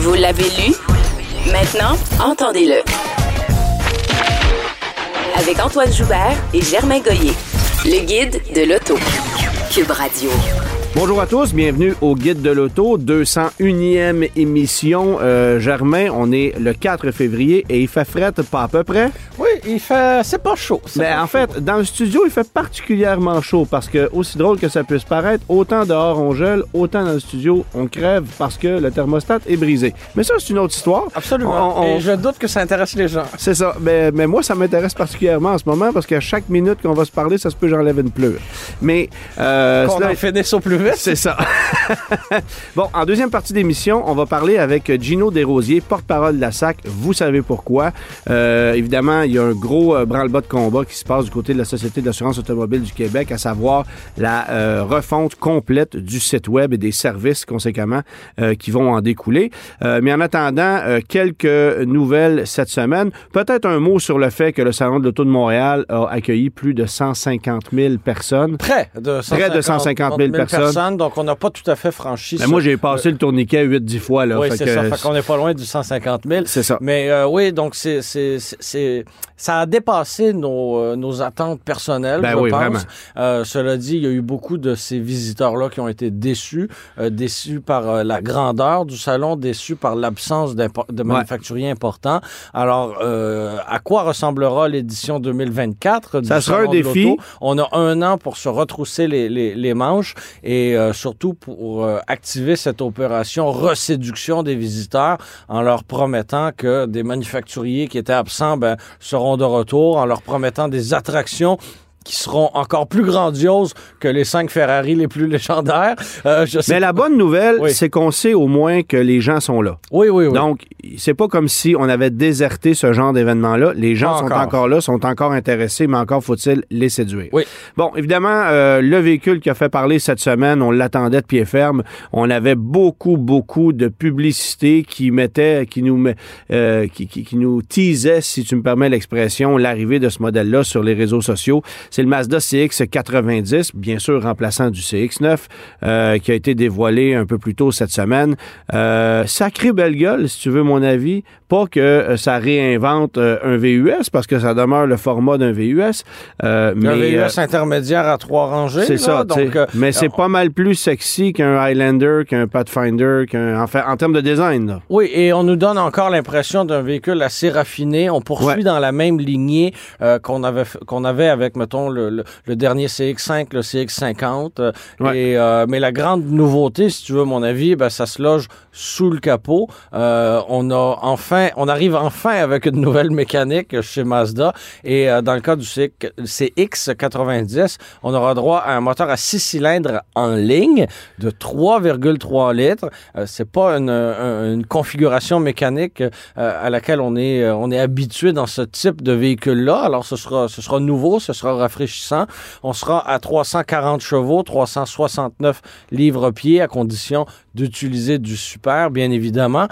Vous l'avez lu? Maintenant, entendez-le. Avec Antoine Joubert et Germain Goyer. Le guide de l'auto. Cube Radio. Bonjour à tous, bienvenue au Guide de l'Auto, 201e émission. Euh, Germain, on est le 4 février et il fait fret pas à peu près? Oui, il fait. C'est pas chaud. c'est Mais pas en chaud. fait, dans le studio, il fait particulièrement chaud parce que, aussi drôle que ça puisse paraître, autant dehors on gèle, autant dans le studio on crève parce que le thermostat est brisé. Mais ça, c'est une autre histoire. Absolument. On- on- Et je doute que ça intéresse les gens. C'est ça. Mais, mais moi, ça m'intéresse particulièrement en ce moment parce qu'à chaque minute qu'on va se parler, ça se peut que j'enlève une pleure. Mais. Euh, Qu'on cela- en finisse au plus C'est ça. bon, en deuxième partie d'émission, on va parler avec Gino Desrosiers, porte-parole de la SAC. Vous savez pourquoi. Euh, évidemment, il y a un gros euh, branle-bas de combat qui se passe du côté de la Société d'assurance automobile du Québec, à savoir la euh, refonte complète du site web et des services, conséquemment, euh, qui vont en découler. Euh, mais en attendant, euh, quelques nouvelles cette semaine. Peut-être un mot sur le fait que le Salon de l'Auto de Montréal a accueilli plus de 150 000 personnes. Près de 150, Près de 150 000 personnes. Donc, on n'a pas tout à fait franchi Ben, ça. moi, j'ai passé le tourniquet 8-10 fois. Là, Oui, c'est ça. Fait qu'on n'est pas loin du 150 000. C'est ça. Mais euh, oui, donc c'est- ça a dépassé nos, euh, nos attentes personnelles, Ben je oui, pense. vraiment. Euh, cela dit, il y a eu beaucoup de ces visiteurs-là qui ont été déçus, euh, déçus par euh, la grandeur du salon, déçus par l'absence de manufacturiers importants. Alors, euh, à quoi ressemblera l'édition 2024 du Ça sera Salon un défi. On a un an pour se retrousser les, les- les manches et euh, surtout pour euh, activer cette opération reséduction des visiteurs en leur promettant que des manufacturiers qui étaient absents ben, seront de retour, en leur promettant des attractions qui seront encore plus grandioses que les cinq Ferrari les plus légendaires. Euh, je sais Mais la bonne nouvelle, Oui. c'est qu'on sait au moins que les gens sont là. Oui, oui, oui. Donc, c'est pas comme si on avait déserté ce genre d'événement-là. Les gens Pas sont encore. encore là, sont encore intéressés, mais encore faut-il les séduire. Oui. Bon, évidemment, euh, le véhicule qui a fait parler cette semaine, on l'attendait de pied ferme. On avait beaucoup, beaucoup de publicité qui mettait, qui nous, met- euh, qui, qui- qui nous teasait, si tu me permets l'expression, l'arrivée de ce modèle-là sur les réseaux sociaux. C'est le Mazda CX-90, bien sûr remplaçant du CX-9, euh, qui a été dévoilé un peu plus tôt cette semaine. Euh, sacré belle gueule, si tu veux mon avis. Pas que euh, ça réinvente un VUS, parce que ça demeure le format d'un VUS. euh, un VUS intermédiaire à trois rangées. c'est ça, donc, mais c'est pas mal plus sexy qu'un Highlander, qu'un Pathfinder, qu'un enfin en termes de design. Là. Oui, et on nous donne encore l'impression d'un véhicule assez raffiné. On poursuit Ouais. dans la même lignée qu'on avait qu'on avait avec, mettons, le, le, le dernier CX5, le CX50. euh, Ouais. et, euh, mais la grande nouveauté, si tu veux mon avis, ben, ça se loge sous le capot. Euh, on a enfin, on arrive enfin avec une nouvelle mécanique chez Mazda. Et dans le cas du CX, CX90, on aura droit à un moteur à six cylindres en ligne de 3,3 litres. C'est pas une, un- une configuration mécanique à laquelle on est, on est habitué dans ce type de véhicule-là. Alors, ce sera, ce sera nouveau, ce sera rafraîchissant. On sera à 340 chevaux, 369 livres-pieds à condition d'utiliser du super, bien évidemment.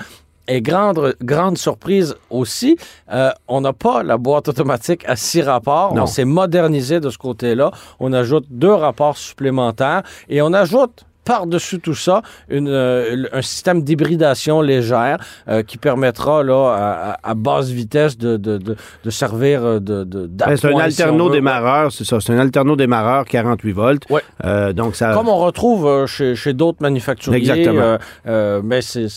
Et grande, grande surprise aussi, euh, on n'a pas la boîte automatique à six rapports. Non. On s'est modernisé de ce côté-là. On ajoute deux rapports supplémentaires et on ajoute par-dessus tout ça une, euh, un système d'hybridation légère euh, qui permettra là, à, basse vitesse de, de, de, de servir euh, de, Ben, c'est un d'appoint, si on alterno veut. démarreur, c'est ça. C'est un alterno démarreur 48 volts. Ouais. Euh, donc ça. Comme on retrouve chez, chez d'autres manufacturiers, Exactement. mais c'est-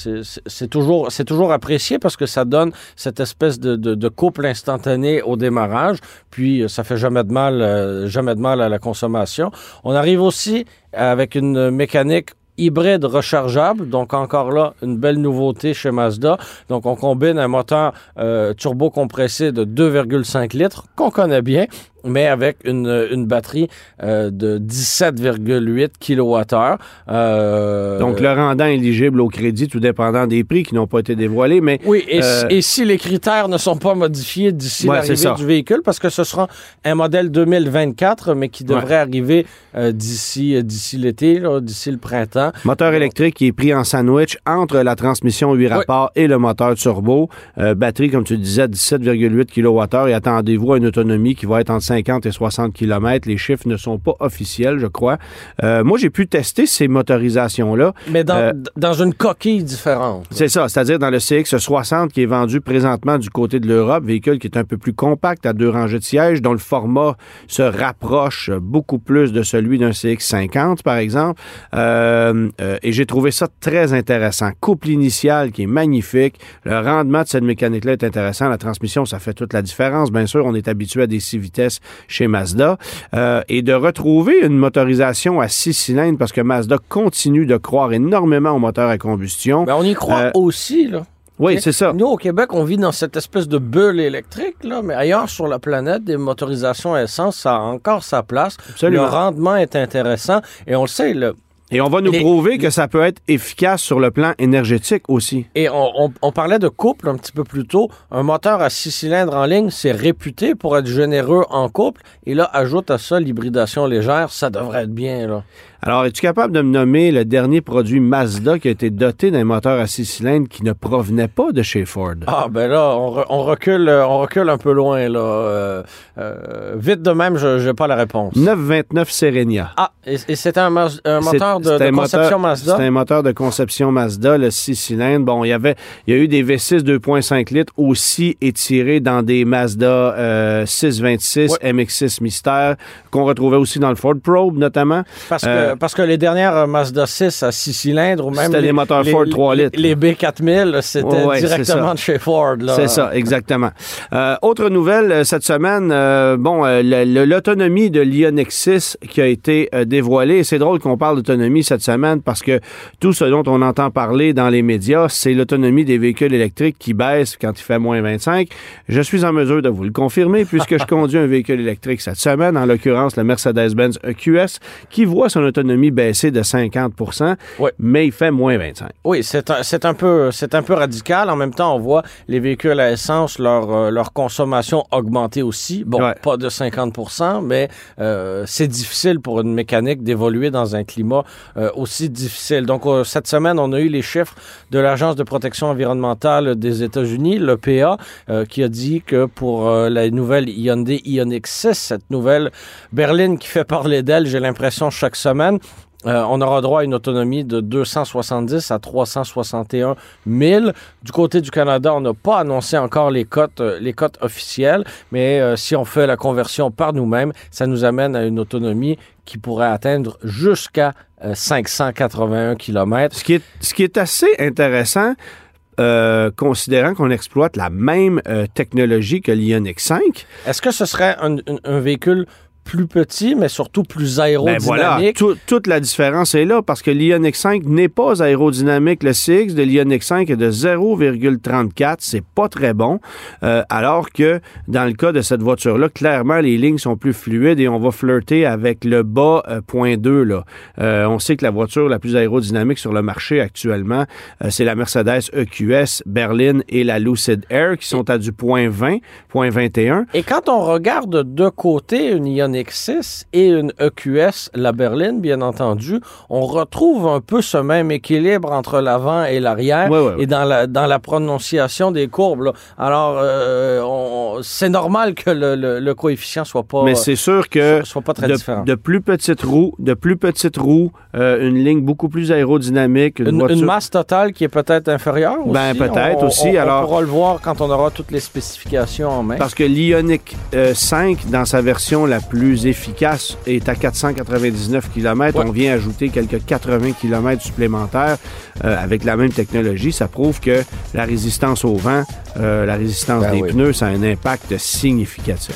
c'est toujours, toujours apprécié parce que ça donne cette espèce de, couple instantané au démarrage, puis ça fait jamais de mal, jamais de mal à la consommation. On arrive aussi avec une mécanique hybride rechargeable, donc encore là, une belle nouveauté chez Mazda. Donc on combine un moteur euh, turbo compressé de 2,5 litres qu'on connaît bien mais avec une, une batterie euh, de 17,8 kWh. Euh, Donc, le rendant éligible au crédit, tout dépendant des prix qui n'ont pas été dévoilés, mais... Oui, et, euh, et si les critères ne sont pas modifiés d'ici Ouais, l'arrivée du véhicule, parce que ce sera un modèle 2024, mais qui devrait arriver euh, d'ici euh, d'ici l'été, d'ici le printemps. Moteur électrique qui est pris en sandwich entre la transmission 8 rapports et le moteur turbo. Euh, batterie, comme tu le disais, 17,8 kWh et attendez-vous à une autonomie qui va être entre 50 et 60 km. Les chiffres ne sont pas officiels, je crois. Euh, moi, j'ai pu tester ces motorisations-là. Mais dans, Euh, dans une coquille différente. C'est ça, c'est-à-dire dans le CX60 qui est vendu présentement du côté de l'Europe, véhicule qui est un peu plus compact à deux rangées de sièges, dont le format se rapproche beaucoup plus de celui d'un CX50, par exemple. Euh, et j'ai trouvé ça très intéressant. Couple initial qui est magnifique. Le rendement de cette mécanique-là est intéressant. La transmission, ça fait toute la différence. Bien sûr, on est habitué à des six vitesses chez Mazda. Euh, et de retrouver une motorisation à six cylindres, parce que Mazda continue de croire énormément au moteur à combustion. Mais on y croit Euh, aussi, là. Oui, c'est ça. Nous, au Québec, on vit dans cette espèce de bulle électrique, là, mais ailleurs sur la planète, des motorisations à essence, ça a encore sa place. Absolument. Le rendement est intéressant. Et on le sait, le, Et on va nous Les- prouver que ça peut être efficace sur le plan énergétique aussi. Et on, on- on parlait de couple un petit peu plus tôt. Un moteur à six cylindres en ligne, c'est réputé pour être généreux en couple. Et là, ajoute à ça l'hybridation légère, ça devrait être bien. Là. Alors, es-tu capable de me nommer le dernier produit Mazda qui a été doté d'un moteur à six cylindres qui ne provenait pas de chez Ford? Ah ben là, on, re- on recule, euh, on recule un peu loin là. Euh, euh, vite de même, je n'ai pas la réponse. 929 Serenia. Ah, et, et c'est un, moteur de, un conception moteur- Mazda? C'est un moteur de conception Mazda, le 6 cylindres. Bon, il y avait, il y a eu des V6 2.5 litres aussi étirés dans des Mazda euh, 626 MX6 Mystère qu'on retrouvait aussi dans le Ford Probe notamment. Parce que, Euh, parce que les dernières Mazda 6 à 6 cylindres ou même C'était les, des moteurs Ford 3 litres. Les B4000, c'était ouais, directement de chez Ford. C'est ça, exactement. Euh, autre nouvelle euh, cette semaine, euh, bon, l'autonomie de l'Ionix 6 qui a été dévoilée. C'est drôle qu'on parle d'autonomie cette semaine parce que tout ce dont on entend parler dans les médias, c'est l'autonomie des véhicules électriques qui baisse quand il fait moins 25. Je suis en mesure de vous le confirmer puisque je conduis un véhicule électrique cette semaine, en l'occurrence le Mercedes-Benz EQS, qui voit son autonomie de 50 Ouais. mais il fait moins 25. Oui, c'est un, un peu un peu radical. En même temps, on voit les véhicules à essence leur euh, leur consommation augmenter aussi. Bon, Ouais. pas de 50% mais euh, c'est difficile pour une mécanique d'évoluer dans un climat euh, aussi difficile. Donc cette semaine, on a eu les chiffres de l'agence de protection environnementale des États-Unis, l'EPA, qui a dit que pour la nouvelle Hyundai Ioniq 6, cette nouvelle berline qui fait parler d'elle, j'ai l'impression chaque semaine. Euh, on aura droit à une autonomie de 270 à 361 000. Du côté du Canada, on n'a pas annoncé encore les cotes, euh, les cotes officielles, mais euh, si on fait la conversion par nous-mêmes, ça nous amène à une autonomie qui pourrait atteindre jusqu'à euh, 581 km. Ce qui est, ce qui est assez intéressant, euh, considérant qu'on exploite la même euh, technologie que l'Ioniq 5. Est-ce que ce serait un, un- un véhicule plus petit, mais surtout plus Ben aérodynamique? voilà, tout- toute la différence est là parce que l'Ioniq 5 n'est pas aérodynamique. Le CX de l'Ioniq 5 est de 0,34. C'est pas très bon. Euh, alors que dans le cas de cette voiture-là, clairement, les lignes sont plus fluides et on va flirter avec le bas euh, point 2. Là. Euh, on sait que la voiture la plus aérodynamique sur le marché actuellement, c'est la Mercedes EQS Berlin et la Lucid Air qui sont à du point 20, point 21. Et quand on regarde de côté une Ioniq 6 et une EQS, la berline, bien entendu, on retrouve un peu ce même équilibre entre l'avant et l'arrière Ouais, ouais, ouais. et dans la, dans la prononciation des courbes. là. Alors, euh, c'est normal que le, le- le coefficient soit pas, Mais c'est sûr que soit, soit pas très de, différent. de plus petites roues, de plus petites roues, euh, une ligne beaucoup plus aérodynamique, une, Une, voiture- une masse totale qui est peut-être inférieure aussi. Ben, peut-être On- aussi, On, pourra le voir quand on aura toutes les spécifications en main. Parce que l'Ioniq euh, 5, dans sa version la plus efficace, est à 499 km. Ouais. On vient ajouter quelques 80 km supplémentaires euh, avec la même technologie. Ça prouve que la résistance au vent, euh, la résistance Ben des oui. pneus, ça a un impact significatif.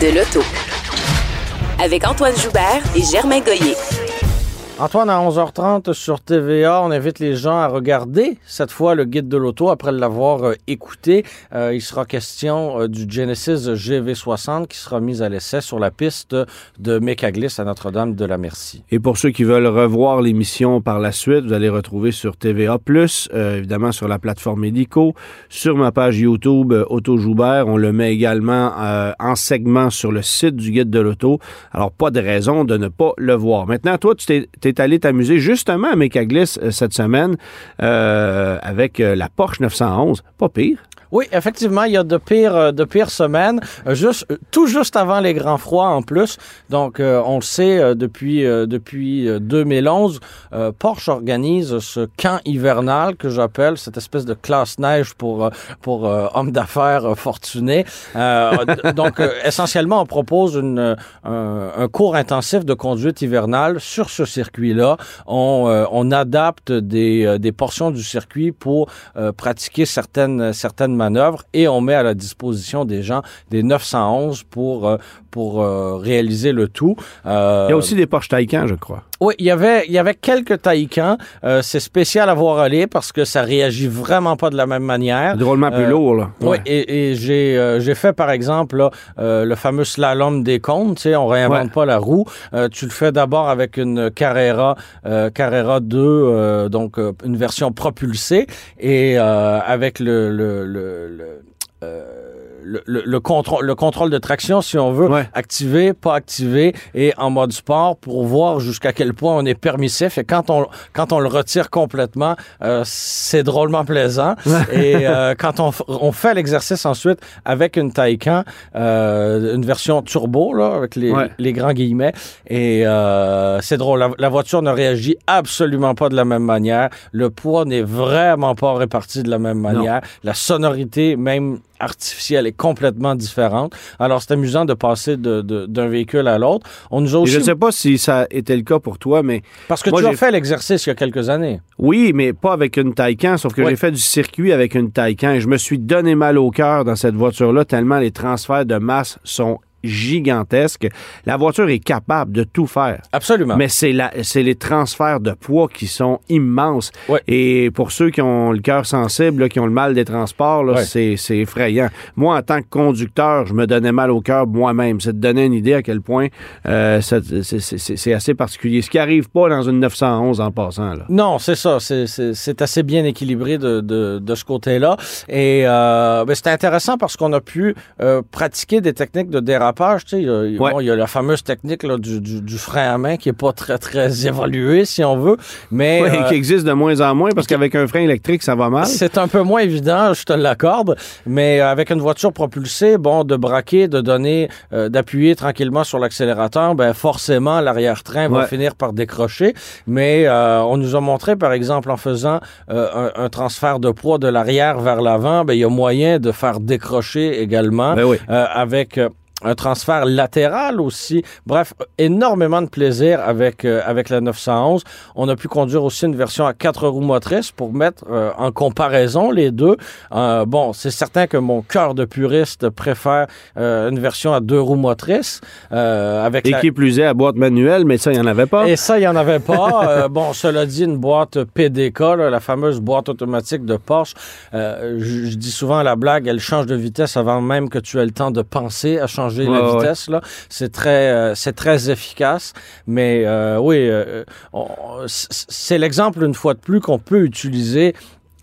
De l'auto. Avec Antoine Joubert et Germain Goyer. Antoine, à 11h30 sur TVA, on invite les gens à regarder cette fois le guide de l'auto après l'avoir euh, écouté. Euh, il sera question euh, du Genesis GV60 qui sera mis à l'essai sur la piste de Mécaglis à Notre-Dame de la Merci. Et pour ceux qui veulent revoir l'émission par la suite, vous allez retrouver sur TVA+, évidemment sur la plateforme Médico, sur ma page YouTube Auto Joubert. On le met également en segment sur le site du guide de l'auto. Alors, pas de raison de ne pas le voir. Maintenant, toi, tu t'es t'es allé t'amuser justement à Mécaglis euh, cette semaine euh, avec euh, la Porsche 911. Pas pire. Oui, effectivement, il y a de pires, euh, de pires semaines, euh, juste, euh, tout juste avant les grands froids en plus. Donc, on le sait, depuis, depuis 2011, Porsche organise ce camp hivernal que j'appelle cette espèce de classe neige pour, pour hommes d'affaires fortunés. donc, essentiellement, on propose une, un, un, cours intensif de conduite hivernale sur ce circuit-là. On, on adapte des, des portions du circuit pour pratiquer certaines, certaines et on met à la disposition des gens des 911 pour, euh, pour euh, réaliser le tout. Euh, il y a aussi des Porsche Taycan, je crois. Oui, il y avait, il y avait quelques Taycan. c'est spécial à voir aller parce que ça réagit vraiment pas de la même manière. Drôlement plus lourd, là. Oui, et, j'ai, j'ai fait, par exemple, le fameux slalom des comptes. Tu sais, on réinvente pas la roue. tu le fais d'abord avec une Carrera, Carrera 2, donc une version propulsée, et avec le, le, le, le euh, le, le, contrôle, le contrôle de traction, si on veut, activer, pas activer, et en mode sport pour voir jusqu'à quel point on est permissif. Et quand on, quand on le retire complètement, euh, c'est drôlement plaisant. et euh, quand on, on fait l'exercice ensuite avec une Taycan, euh, une version turbo, là, avec les, les grands guillemets, et euh, c'est drôle. La, la, voiture ne réagit absolument pas de la même manière. Le poids n'est vraiment pas réparti de la même manière. La sonorité, même artificielle est complètement différente. Alors, c'est amusant de passer d'un de, véhicule à l'autre. On nous a aussi... Je ne sais pas si ça était le cas pour toi, mais... Parce que tu as fait l'exercice il y a quelques années. Oui, mais pas avec une Taycan, sauf que j'ai fait du circuit avec une Taycan et je me suis donné mal au cœur dans cette voiture-là tellement les transferts de masse sont gigantesque. La voiture est capable de tout faire. Absolument. Mais c'est les transferts de poids qui sont immenses. Et pour ceux qui ont le cœur sensible, qui ont le mal des transports, c'est, c'est effrayant. Moi, en tant que conducteur, je me donnais mal au cœur moi-même. C'est de donner une idée à quel point euh, c'est, assez particulier. Ce qui arrive pas dans une 911 en passant. Là. Non, c'est ça. C'est, assez bien équilibré de, de, de ce côté-là. Et euh, ben, c'est intéressant parce qu'on a pu euh, pratiquer des techniques de dérapage il y, a la fameuse technique du, frein à main qui est pas très, très évoluée, si on veut, mais... Euh, qui existe de moins en moins, parce qu'avec un frein électrique, ça va mal. C'est un peu moins évident, je te l'accorde, mais avec une voiture propulsée, bon, de braquer, de donner, euh, d'appuyer tranquillement sur l'accélérateur, ben forcément, l'arrière-train va finir par décrocher, mais euh, on nous a montré, par exemple, en faisant un, transfert de poids de l'arrière vers l'avant, ben il y a moyen de faire décrocher également ben avec un transfert latéral aussi. Bref, énormément de plaisir avec euh, avec la 911. On a pu conduire aussi une version à quatre roues motrices pour mettre euh, en comparaison les deux. Euh, bon, c'est certain que mon cœur de puriste préfère une version à deux roues motrices avec et qui plus est à boîte manuelle, mais ça il y en avait pas. Et ça il y en avait pas. bon, cela dit, une boîte PDK, la fameuse boîte automatique de Porsche. je dis souvent la blague, elle change de vitesse avant même que tu aies le temps de penser à changer la vitesse. Là. C'est très, euh, c'est très efficace. Mais euh, oui, euh, c'est l'exemple une fois de plus qu'on peut utiliser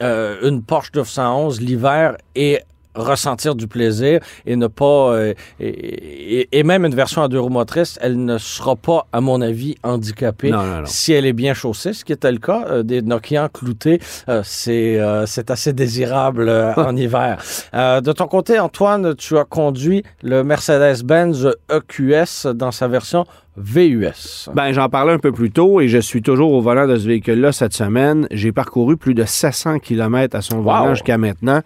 une Porsche 911 l'hiver et ressentir du plaisir et ne pas euh, et, même une version à deux roues motrices, elle ne sera pas, à mon avis, handicapée Non, non, non. si elle est bien chaussée, ce qui était le cas euh, des Nokian cloutés. euh, c'est euh, c'est assez désirable euh, en hiver. Euh, de ton côté, Antoine, tu as conduit le Mercedes-Benz EQS dans sa version VUS. Ben, j'en parlais un peu plus tôt et je suis toujours au volant de ce véhicule-là cette semaine. J'ai parcouru plus de 700 km à son volant jusqu'à maintenant.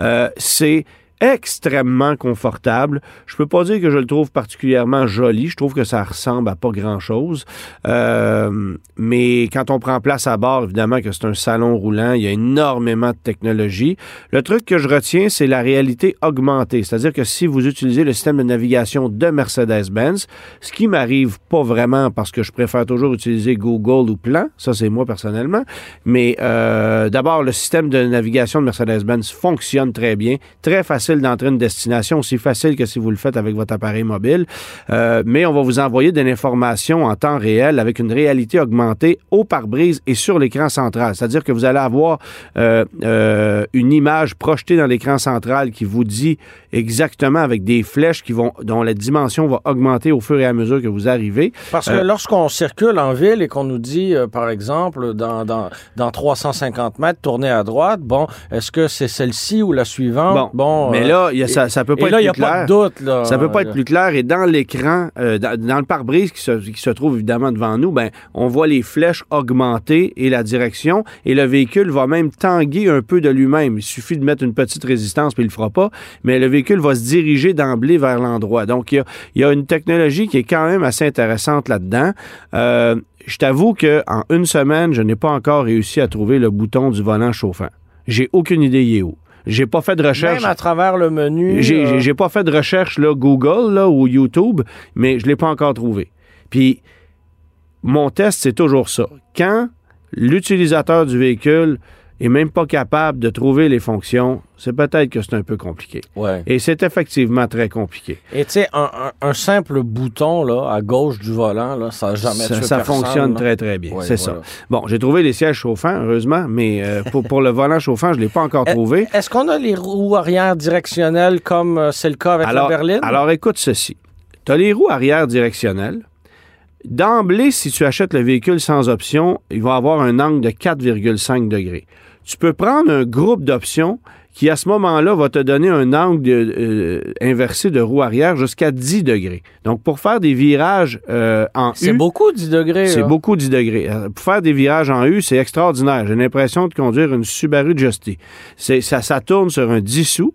Euh, c'est extrêmement confortable. Je peux pas dire que je le trouve particulièrement joli. Je trouve que ça ressemble à pas grand-chose. Euh, mais quand on prend place à bord, évidemment que c'est un salon roulant. Il y a énormément de technologie. Le truc que je retiens, c'est la réalité augmentée. C'est-à-dire que si vous utilisez le système de navigation de Mercedes-Benz, ce qui m'arrive pas vraiment parce que je préfère toujours utiliser Google ou Plan, ça c'est moi personnellement, mais euh, d'abord le système de navigation de Mercedes-Benz fonctionne très bien, très facile d'entrer une destination, aussi facile que si vous le faites avec votre appareil mobile, Euh, mais on va vous envoyer de l'information en temps réel avec une réalité augmentée au pare-brise et sur l'écran central, c'est-à-dire que vous allez avoir euh, euh, une image projetée dans l'écran central qui vous dit exactement avec des flèches qui vont dont la dimension va augmenter au fur et à mesure que vous arrivez. Parce que lorsqu'on circule en ville et qu'on nous dit, par exemple, dans, dans, dans 350 mètres, tournez à droite, bon, est-ce que c'est celle-ci ou la suivante? Bon, mais euh, là, il y a- ça, ça peut pas et là, être n'y a plus pas clair. de doute. Là, Ça peut pas être plus clair. Et dans l'écran, euh, dans, dans le pare-brise qui se, qui se trouve évidemment devant nous, ben, on voit les flèches augmenter et la direction. Et le véhicule va même tanguer un peu de lui-même. Il suffit de mettre une petite résistance, puis il le fera pas. Mais le véhicule va se diriger d'emblée vers l'endroit. Donc, il y a, il y a une technologie qui est quand même assez intéressante là-dedans. Euh, je t'avoue qu'en une semaine, je n'ai pas encore réussi à trouver le bouton du volant chauffant. J'ai aucune idée il est où. J'ai pas fait de recherche. Même à travers le menu. J'ai euh, j'ai- j'ai pas fait de recherche là, Google là, ou YouTube, mais je l'ai pas encore trouvé. Puis mon test, c'est toujours ça. Quand l'utilisateur du véhicule est même pas capable de trouver les fonctions, c'est peut-être que c'est un peu compliqué. ouais. Et c'est effectivement très compliqué. Et tu sais, un, un- un simple bouton là, à gauche du volant, là, ça n'a jamais Ça, tué ça personne, fonctionne là. très, très bien. Ouais, c'est voilà. ça. Bon, j'ai trouvé les sièges chauffants, heureusement, mais euh, pour, pour le volant chauffant, je l'ai pas encore trouvé. Est-ce qu'on a les roues arrière directionnelles comme euh, c'est le cas avec alors, la berline? alors, écoute ceci. Tu as les roues arrière directionnelles. D'emblée, si tu achètes le véhicule sans option, il va avoir un angle de 4,5 degrés. Tu peux prendre un groupe d'options qui, à ce moment-là, va te donner un angle de- euh, inversé de roue arrière jusqu'à 10 degrés. Donc, pour faire des virages euh, en c'est U, beaucoup 10 degrés. c'est beaucoup 10 degrés. Euh, Pour faire des virages en U, c'est extraordinaire. J'ai l'impression de conduire une Subaru Justy. C'est, ça, ça tourne sur un 10 sous.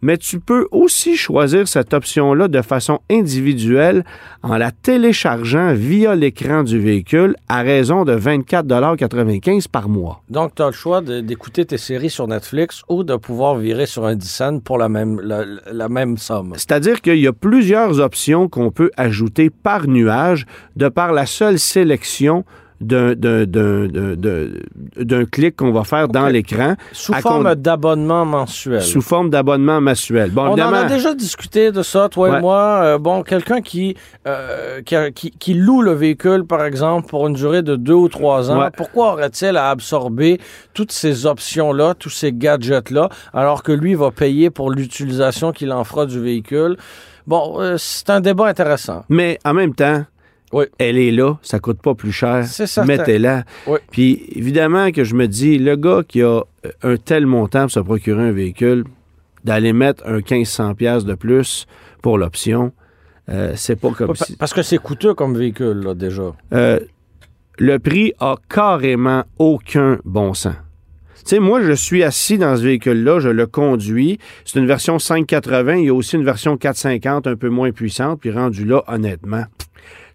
Mais tu peux aussi choisir cette option-là de façon individuelle en la téléchargeant via l'écran du véhicule à raison de 24,95 par mois. Donc, tu as le choix d'écouter tes séries sur Netflix ou de pouvoir virer sur un 10 cents pour la même, la, la même somme. C'est-à-dire qu'il y a plusieurs options qu'on peut ajouter par nuage de par la seule sélection d'un, clic qu'on va faire dans l'écran Sous forme d'abonnement mensuel. sous forme d'abonnement mensuel. Bon, On en a déjà discuté de ça, toi Ouais. et moi. Euh, bon, quelqu'un qui, euh, qui, qui- qui loue le véhicule, par exemple, pour une durée de deux ou trois ans, Ouais. pourquoi aurait-il à absorber toutes ces options-là, tous ces gadgets-là, alors que lui va payer pour l'utilisation qu'il en fera du véhicule? Bon, euh, c'est un débat intéressant. mais en même temps, Oui. elle est là, ça coûte pas plus cher. Mettez-la. Oui. Puis évidemment que je me dis, le gars qui a euh, un tel montant pour se procurer un véhicule, d'aller mettre un 1500 pièces de plus pour l'option, euh, c'est pas comme si... Parce que c'est coûteux comme véhicule, là, déjà. Euh, le prix a carrément aucun bon sens. Tu sais, moi, je suis assis dans ce véhicule-là, je le conduis. C'est une version 580. Il y a aussi une version 450 un peu moins puissante. Puis rendu là, honnêtement,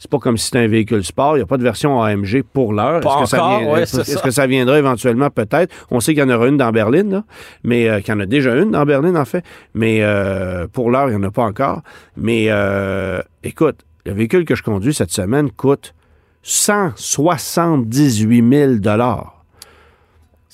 c'est pas comme si c'était un véhicule sport. Il n'y a pas de version AMG pour l'heure. Pas Est-ce que, ça vient- ouais, est-ce ça. que ça viendra éventuellement? Peut-être? On sait qu'il y en aura une dans Berlin, là. mais euh, qu'il y en a déjà une dans Berlin, en fait. Mais euh, pour l'heure, il n'y en a pas encore. Mais euh, écoute, le véhicule que je conduis cette semaine coûte 178 000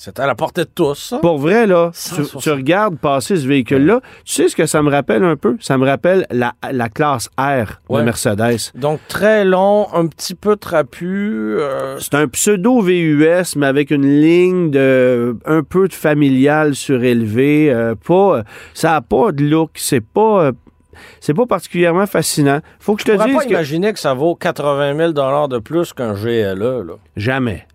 C'est à la portée de tous, ça. Pour vrai, là, tu, 160. tu regardes passer ce véhicule-là, tu sais ce que ça me rappelle un peu? Ça me rappelle la, la classe R Ouais. de Mercedes. Donc, très long, un petit peu trapu. euh, C'est un pseudo VUS, mais avec une ligne de un peu de familial surélevé. euh, pas, ça a pas de look. C'est pas, euh, c'est pas particulièrement fascinant. Faut que je Je te dise pas que imaginer que ça vaut 80 000 de plus qu'un GLE. Là. jamais.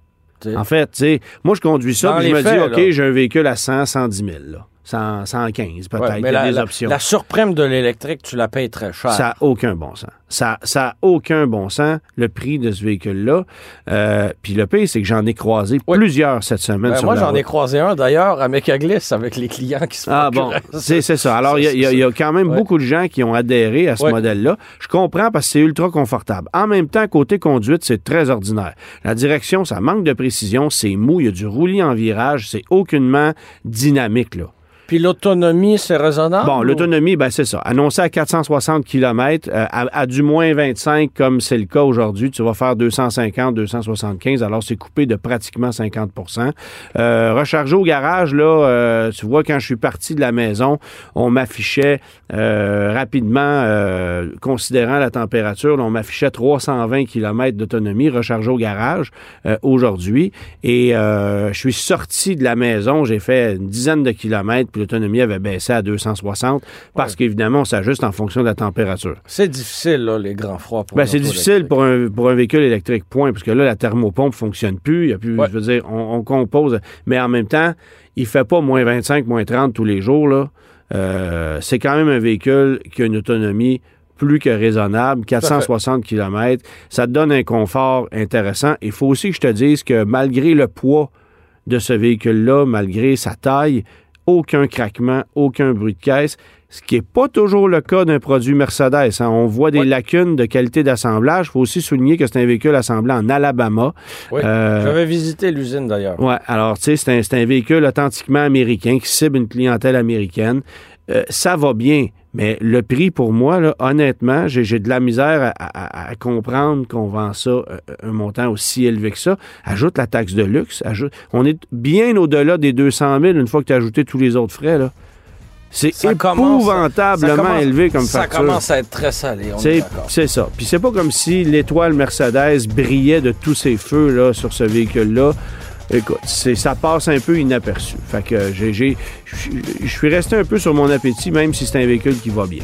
En fait, tu sais, moi je conduis ça, puis je me faits, dis, ok, j'ai un véhicule à 100, 110 000 là. 100, 115 peut-être. Ouais, mais la, des la- options. la surprime de l'électrique, tu la payes très cher. Ça n'a aucun bon sens. Ça n'a aucun bon sens, le prix de ce véhicule-là. Euh, Puis le pire, c'est que j'en ai croisé Oui. plusieurs cette semaine. Ben, sur moi, j'en ai croisé un d'ailleurs à Mecaglis avec les clients qui se Ah bon, c'est ça. Alors, il y, y a- il y a quand même Ouais. beaucoup de gens qui ont adhéré à ce Ouais. modèle-là. Je comprends parce que c'est ultra confortable. En même temps, côté conduite, c'est très ordinaire. La direction, ça manque de précision, c'est mou, il y a du roulis en virage, c'est aucunement dynamique, là. Puis l'autonomie, c'est raisonnable? Bon, ou- l'autonomie, ben c'est ça. Annoncé à 460 km, à, à du moins 25, comme c'est le cas aujourd'hui, tu vas faire 250, 275, alors c'est coupé de pratiquement 50% euh, Recharger au garage, là, euh, tu vois, quand je suis parti de la maison, on m'affichait euh, rapidement, euh, considérant la température, là, on m'affichait 320 km d'autonomie rechargé au garage euh, aujourd'hui. Et euh, je suis sorti de la maison, j'ai fait une dizaine de kilomètres, puis l'autonomie avait baissé à 260 parce qu'évidemment, on s'ajuste en fonction de la température. C'est difficile, là, les grands froids. Pour Ben, c'est difficile pour un, pour un véhicule électrique, point, parce que là, la thermopompe fonctionne plus. Il y a plus, Ouais. je veux dire, on, on compose. Mais en même temps, il fait pas moins 25, moins 30 tous les jours, là. Euh, c'est quand même un véhicule qui a une autonomie plus que raisonnable, 460 km. Ça te donne un confort intéressant. Il faut aussi que je te dise que malgré le poids de ce véhicule-là, malgré sa taille, aucun craquement, aucun bruit de caisse, ce qui n'est pas toujours le cas d'un produit Mercedes. hein. On voit des lacunes de qualité d'assemblage. Il faut aussi souligner que c'est un véhicule assemblé en Alabama. Oui. Euh, J'avais visité l'usine d'ailleurs. Ouais, alors, tu sais, c'est un, c'est un véhicule authentiquement américain qui cible une clientèle américaine. Euh, ça va bien, mais le prix, pour moi, là, honnêtement, j'ai j'ai de la misère à, à- à comprendre qu'on vend ça euh, un montant aussi élevé que ça. Ajoute la taxe de luxe. Ajoute, on est bien au-delà des 200 000 une fois que tu as ajouté tous les autres frais. là. C'est Ça épouvantablement ça commence- élevé comme Ça facture. commence à être très salé, c'est ça. Puis c'est pas comme si l'étoile Mercedes brillait de tous ses feux là, sur ce véhicule-là. Écoute, c'est- ça passe un peu inaperçu. Fait que je je suis resté un peu sur mon appétit, même si c'est un véhicule qui va bien.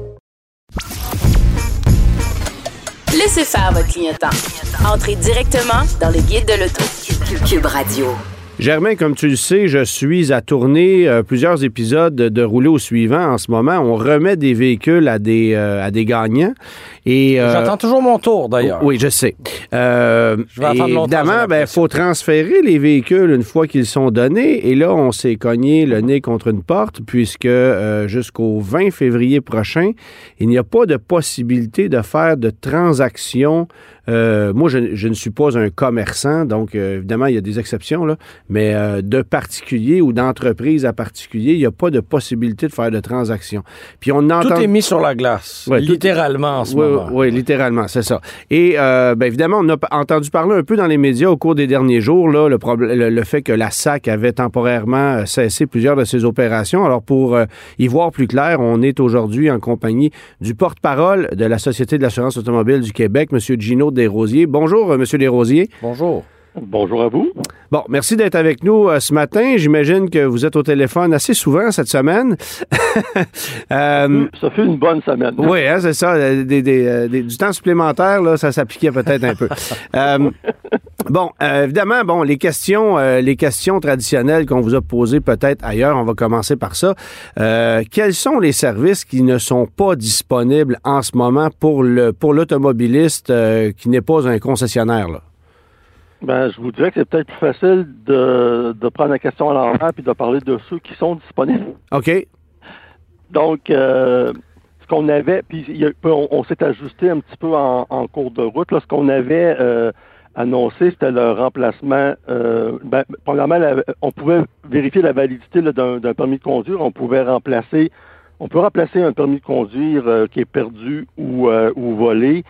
Laissez faire votre clientèle. Entrez directement dans le guide de l'auto. Cube Radio. Germain, comme tu le sais, je suis à tourner euh, plusieurs épisodes de, de Rouler au suivant en ce moment. On remet des véhicules à des, euh, à des gagnants. Et, euh, J'attends toujours mon tour d'ailleurs. Oui, je sais. Euh, Je vais attendre Évidemment, il l'impression. faut transférer les véhicules une fois qu'ils sont donnés. Et là, on s'est cogné le nez contre une porte puisque euh, jusqu'au 20 février prochain, il n'y a pas de possibilité de faire de transactions. Euh, moi, je, je ne suis pas un commerçant, donc euh, évidemment, il y a des exceptions, là, mais euh, de particulier ou d'entreprise à particulier, il n'y a pas de possibilité de faire de transactions. Puis on entend... Tout est mis sur la glace, Ouais, tout- littéralement en ce Oui, moment. Oui, littéralement, c'est ça. Et euh, ben, évidemment, on a entendu parler un peu dans les médias au cours des derniers jours, là, le, problème- le, le fait que la SAC avait temporairement euh, cessé plusieurs de ses opérations. Alors, pour euh, y voir plus clair, on est aujourd'hui en compagnie du porte-parole de la Société de l'assurance automobile du Québec, M. Gino Desrosiers. Bonjour, euh, M. Desrosiers. Bonjour. Bonjour à vous. Bon, merci d'être avec nous euh, ce matin. J'imagine que vous êtes au téléphone assez souvent cette semaine. Euh, Ça fait une bonne semaine. Oui, hein, c'est ça. euh, des- des, des- du temps supplémentaire, là, ça s'appliquait peut-être un peu. Euh, bon, évidemment, bon, les questions, les questions traditionnelles qu'on vous a posées peut-être ailleurs, on va commencer par ça. Quels sont les services qui ne sont pas disponibles en ce moment pour le pour l'automobiliste qui n'est pas un concessionnaire? Là? Ben, je vous dirais que c'est peut-être plus facile de, de prendre la question à l'envers puis de parler de ceux qui sont disponibles. OK. Donc, euh, ce qu'on avait, puis y a- on, on s'est ajusté un petit peu en, en cours de route. Là, ce qu'on avait euh, annoncé, c'était le remplacement. Euh, ben, premièrement, la- on pouvait vérifier la validité d'un permis de conduire. On pouvait remplacer, on peut remplacer un permis de conduire euh, qui est perdu ou, euh, ou volé.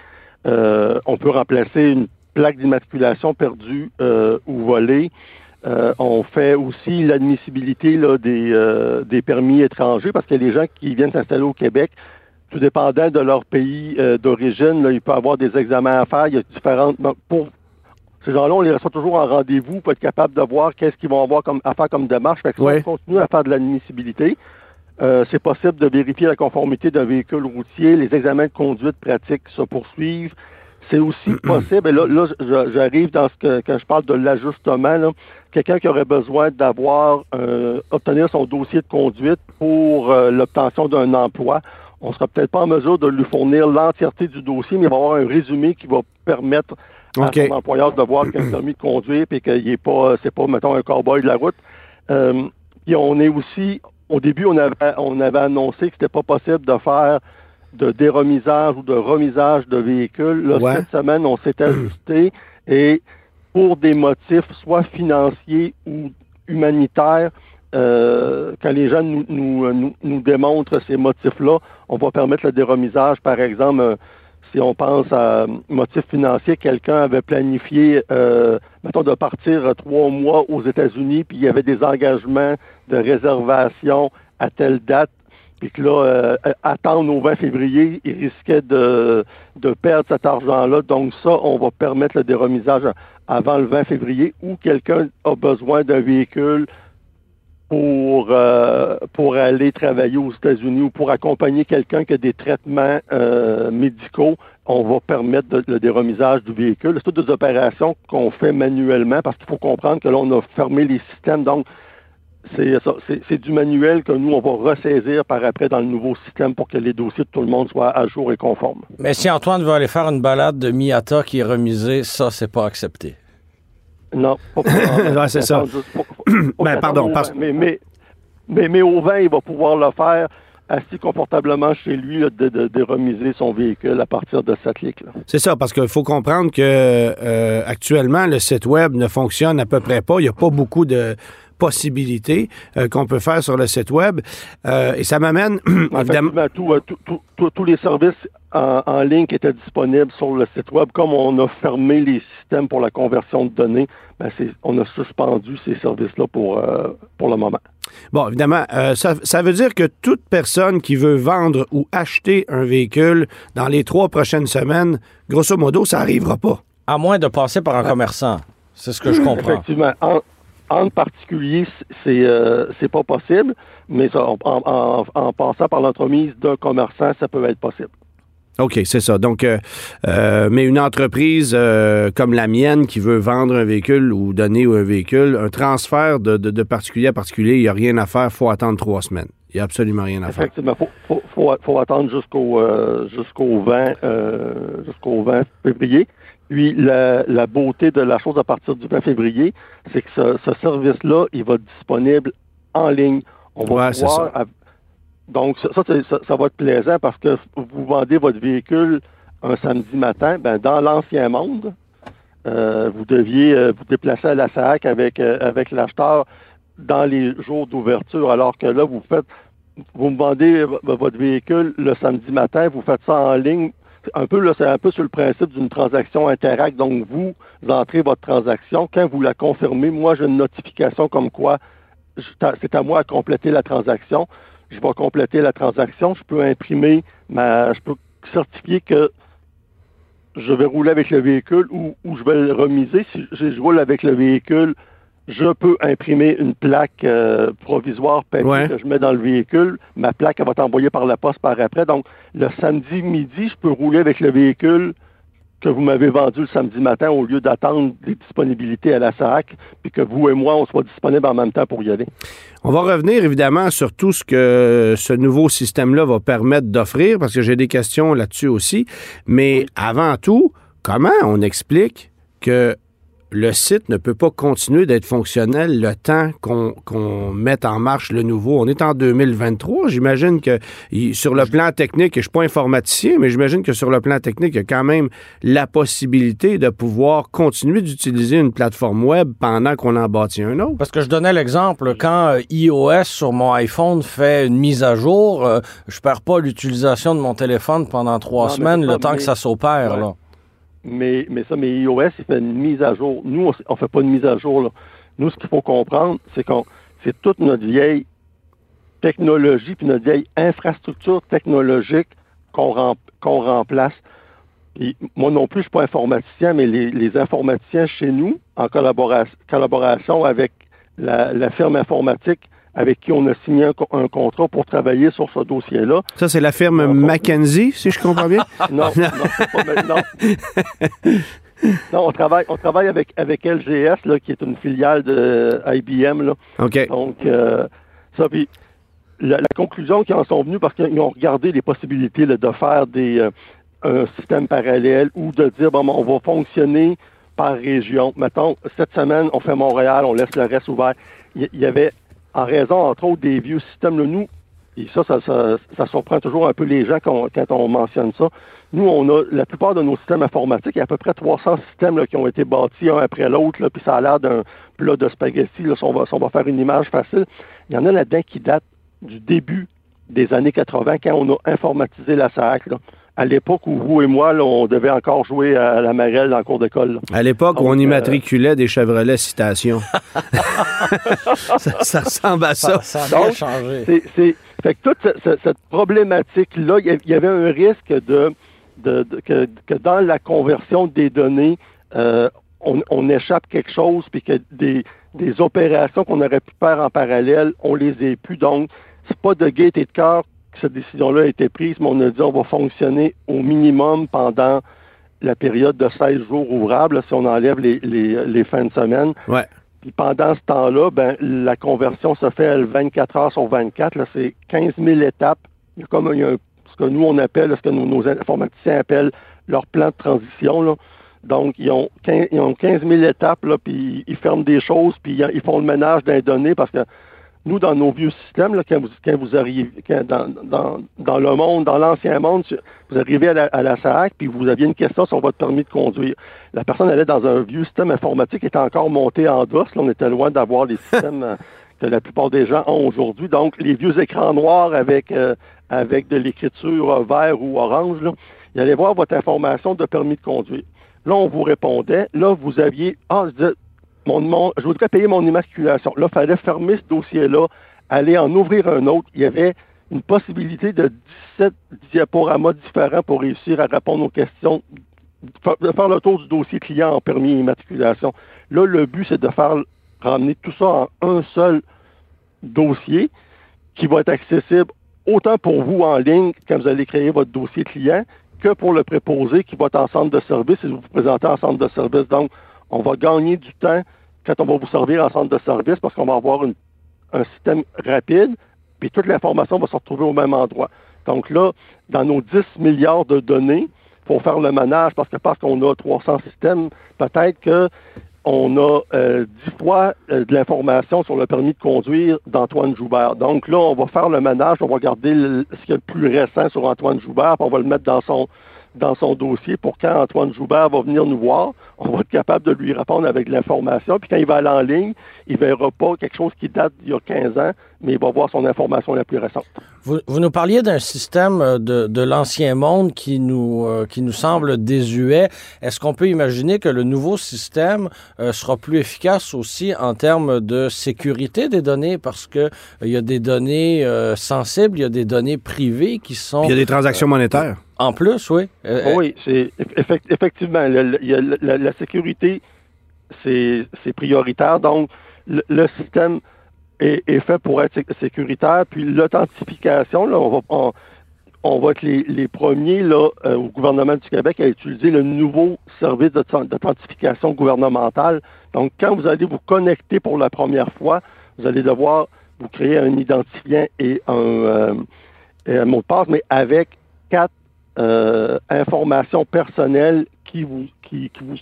Euh, on peut remplacer une plaque d'immatriculation perdue euh, ou volée. Euh, on fait aussi l'admissibilité là, des, euh, des permis étrangers parce que les gens qui viennent s'installer au Québec, tout dépendant de leur pays euh, d'origine, là, il peut y avoir des examens à faire. Il y a différentes. donc, pour ces gens-là, on les reçoit toujours en rendez-vous pour être capable de voir qu'est-ce qu'ils vont avoir comme, à faire comme démarche. Fait que si on continue à faire de l'admissibilité. Euh, c'est possible de vérifier la conformité d'un véhicule routier. Les examens de conduite pratique se poursuivent. C'est aussi possible, et là, là j'arrive dans ce que quand je parle de l'ajustement, quelqu'un qui aurait besoin d'avoir euh, obtenir son dossier de conduite pour euh, l'obtention d'un emploi, on sera peut-être pas en mesure de lui fournir l'entièreté du dossier, mais il va y avoir un résumé qui va permettre à son employeur de voir qu'il a un permis de conduire et qu'il est pas, c'est pas, mettons, un cowboy de la route. Euh, puis on est aussi, au début, on avait, on avait annoncé que c'était pas possible de faire de déremisage ou de remisage de véhicules. Là, Ouais. Cette semaine, on s'est ajusté et pour des motifs soit financiers ou humanitaires, euh, quand les gens nous, nous, nous, nous démontrent ces motifs-là, on va permettre le déremisage. Par exemple, euh, si on pense à motif financier, quelqu'un avait planifié, euh, mettons, de partir euh, trois mois aux États-Unis, puis il y avait des engagements de réservation à telle date, puis que là, euh, attendre au 20 février, il risquait de, de perdre cet argent-là. Donc ça, on va permettre le déremisage avant le 20 février, ou quelqu'un a besoin d'un véhicule pour, euh, pour aller travailler aux États-Unis ou pour accompagner quelqu'un qui a des traitements euh, médicaux, on va permettre le déremisage du véhicule. C'est toutes des opérations qu'on fait manuellement parce qu'il faut comprendre que là, on a fermé les systèmes. Donc, c'est ça, c'est c'est du manuel que nous, on va ressaisir par après dans le nouveau système pour que les dossiers de tout le monde soient à jour et conformes. Mais si Antoine veut aller faire une balade de Miata qui est remisée, ça, c'est pas accepté. Non, pas pour Ouais, c'est ça. Ben, pardon, parce-. Mais, mais, mais, mais au vin, il va pouvoir le faire assis confortablement chez lui, là, de, de, de remiser son véhicule à partir de cette ligue. là. C'est ça, parce qu'il faut comprendre que euh, actuellement, le site web ne fonctionne à peu près pas. Il n'y a pas beaucoup de possibilités euh, qu'on peut faire sur le site web. Euh, et ça m'amène, évidemment... Tout, euh, tout- tout- tout- tous les services en, en ligne qui étaient disponibles sur le site web, comme on a fermé les systèmes pour la conversion de données, ben c'est- on a suspendu ces services-là pour, euh, pour le moment. Bon, évidemment, euh, ça, ça veut dire que toute personne qui veut vendre ou acheter un véhicule dans les trois prochaines semaines, grosso modo, ça n'arrivera pas. À moins de passer par un commerçant. C'est ce que je comprends. Effectivement. En, en particulier, c'est euh, pas possible, mais ça, en, en- en passant par l'entremise d'un commerçant, ça peut être possible. OK, c'est ça. Donc, euh, euh, mais une entreprise euh, comme la mienne qui veut vendre un véhicule ou donner un véhicule, un transfert de, de- de particulier à particulier, il n'y a rien à faire, il faut attendre trois semaines. Il n'y a absolument rien à faire. Effectivement, faut, faut, faut, faut attendre jusqu'au jusqu'au 20 euh, jusqu'au 20 février. Puis la, la beauté de la chose à partir du 20 février, c'est que ce, ce service-là, il va être disponible en ligne. On va Ouais, pouvoir. Donc ça, ça, c'est- ça, ça va être plaisant parce que vous vendez votre véhicule un samedi matin, ben dans l'ancien monde, euh, vous deviez euh, vous déplacer à la SAC avec euh, avec l'acheteur dans les jours d'ouverture, alors que là, vous faites vous me vendez votre véhicule le samedi matin, vous faites ça en ligne. Un peu, là, c'est un peu sur le principe d'une transaction interact. Donc, vous entrez votre transaction. Quand vous la confirmez, moi, j'ai une notification comme quoi c'est à moi à compléter la transaction. Je vais compléter la transaction. Je peux imprimer ma, je peux certifier que je vais rouler avec le véhicule ou, ou je vais le remiser. Si je roule avec le véhicule, je peux imprimer une plaque euh, provisoire Ouais. que je mets dans le véhicule. Ma plaque, elle va être envoyée par la poste par après. Donc, le samedi midi, je peux rouler avec le véhicule que vous m'avez vendu le samedi matin au lieu d'attendre les disponibilités à la SAC, puis que vous et moi, on soit disponibles en même temps pour y aller. On va revenir évidemment sur tout ce que ce nouveau système-là va permettre d'offrir, parce que j'ai des questions là-dessus aussi. Mais avant tout, comment on explique que le site ne peut pas continuer d'être fonctionnel le temps qu'on mette en marche le nouveau. On est en 2023. J'imagine que sur le plan technique, je ne suis pas informaticien, mais j'imagine que sur le plan technique, il y a quand même la possibilité de pouvoir continuer d'utiliser une plateforme web pendant qu'on en bâtit un autre. Parce que je donnais l'exemple, quand euh, iOS sur mon iPhone fait une mise à jour, euh, je ne perds pas l'utilisation de mon téléphone pendant trois semaines, le temps que ça s'opère. là. Mais, mais ça, mais iOS, il fait une mise à jour. Nous, on ne fait pas de mise à jour. Là. Nous, ce qu'il faut comprendre, c'est qu'on c'est toute notre vieille technologie puis notre vieille infrastructure technologique qu'on qu'on remplace. moi non plus, je ne suis pas informaticien, mais les, informaticiens chez nous, en collaboration, collaboration avec la, la firme informatique avec qui on a signé un, contrat pour travailler sur ce dossier-là. Ça, c'est la firme McKenzie, si je comprends bien? non, non, non. non, on travaille, on travaille avec, avec LGS, là, qui est une filiale de IBM. Là. OK. Donc, euh, ça, puis la, conclusion qu'ils en sont venus, parce qu'ils ont regardé les possibilités de faire des, euh, un système parallèle ou de dire, bon, on va fonctionner par région. Mettons, cette semaine, on fait Montréal, on laisse le reste ouvert. Il y, avait en raison, entre autres, des vieux systèmes. Là, nous, et ça ça, ça, surprend toujours un peu les gens quand, on mentionne ça. Nous, on a la plupart de nos systèmes informatiques, il y a à peu près 300 systèmes qui ont été bâtis un après l'autre, puis ça a l'air d'un plat de spaghetti. Là, si, on va, on va faire une image facile, il y en a là-dedans qui datent du début des années 80, quand on a informatisé la SAC. À l'époque où vous et moi, on devait encore jouer à la marelle dans le cours d'école. À l'époque où on euh, immatriculait des Chevrolet Citation. ça, ressemble à ça. Ça, a changé. C'est, fait que toute cette, problématique-là, il y avait un risque de, de, que, dans la conversion des données, euh, on, échappe quelque chose, puis que des, des opérations qu'on aurait pu faire en parallèle, on les ait plus. Donc, c'est pas de gaieté de cœur cette décision-là a été prise, mais on a dit on va fonctionner au minimum pendant la période de 16 jours ouvrables, si on enlève les, les, fins de semaine. Ouais. Puis pendant ce temps-là, ben, la conversion se fait à 24 heures sur 24. Là, c'est 15 000 étapes. Il y a comme il y a ce que nous, on appelle, ce que nos, informaticiens appellent leur plan de transition. Là. Donc, ils ont, 15, ils ont 15 000 étapes, là, puis ils ferment des choses, puis ils font le ménage d'un données parce que nous, dans nos vieux systèmes, là, quand, vous, quand vous arrivez dans, dans, dans, le monde, dans l'ancien monde, vous arrivez à la, à la SAC, puis vous aviez une question sur votre permis de conduire. La personne allait dans un vieux système informatique qui était encore monté en dos. Là, on était loin d'avoir les systèmes euh, que la plupart des gens ont aujourd'hui. Donc, les vieux écrans noirs avec, euh, avec de l'écriture euh, vert ou orange, là, il allait voir votre information de permis de conduire. Là, on vous répondait. Là, vous aviez, ah, je mon, je voudrais payer mon immatriculation. Là, il fallait fermer ce dossier-là, aller en ouvrir un autre. Il y avait une possibilité de 17 diaporamas différents pour réussir à répondre aux questions, de faire le tour du dossier client en permis immatriculation. Là, le but, c'est de faire ramener tout ça en un seul dossier qui va être accessible autant pour vous en ligne quand vous allez créer votre dossier client que pour le préposé qui va être en centre de service et vous vous présentez en centre de service. Donc, on va gagner du temps quand on va vous servir en centre de service parce qu'on va avoir un système rapide, puis toute l'information va se retrouver au même endroit. Donc là, dans nos 10 milliards de données, il faut faire le ménage parce que parce qu'on a 300 systèmes, peut-être qu'on a euh, 10 fois euh, de l'information sur le permis de conduire d'Antoine Joubert. Donc là, on va faire le ménage, on va garder ce qui est le plus récent sur Antoine Joubert, puis on va le mettre dans son dans son dossier pour quand Antoine Joubert va venir nous voir, on va être capable de lui répondre avec l'information. Puis quand il va aller en ligne, il ne verra pas quelque chose qui date d'il y a 15 ans, mais il va voir son information la plus récente. Vous, nous parliez d'un système euh, de, l'ancien monde qui nous, euh, qui nous semble désuet. Est-ce qu'on peut imaginer que le nouveau système euh, sera plus efficace aussi en termes de sécurité des données? Parce que il y a des données sensibles, il y a des données privées qui sont... il y a des transactions monétaires. En plus, oui. oui, c'est effectivement la, sécurité, c'est prioritaire. Donc, le, système est, fait pour être sécuritaire. Puis l'authentification, on va, être les, premiers là, euh, au gouvernement du Québec à utiliser le nouveau service d'authentification gouvernementale. Donc, quand vous allez vous connecter pour la première fois, vous allez devoir vous créer un identifiant et un, euh, mot de passe, mais avec quatre euh, informations personnelles qui, vous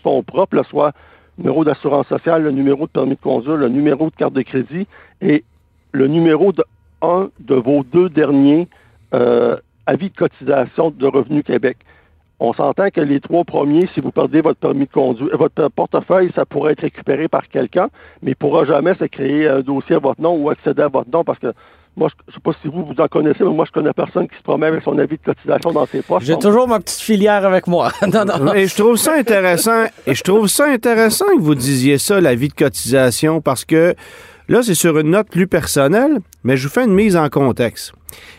sont propres, soit numéro d'assurance sociale, le numéro de permis de conduire, le numéro de carte de crédit et le numéro de un de vos deux derniers euh, avis de cotisation de Revenu Québec. On s'entend que les trois premiers, si vous perdez votre permis de conduire, votre portefeuille, ça pourrait être récupéré par quelqu'un, mais il ne pourra jamais se créer un dossier à votre nom ou accéder à votre nom parce que moi, je ne sais pas si vous, vous en connaissez, mais moi, je connais personne qui se promène avec son avis de cotisation dans ses poches. J'ai toujours ma petite filière avec moi. non, non. Et je trouve ça intéressant. et je trouve ça intéressant que vous disiez ça, l'avis de cotisation, parce que là, c'est sur une note plus personnelle, mais je vous fais une mise en contexte.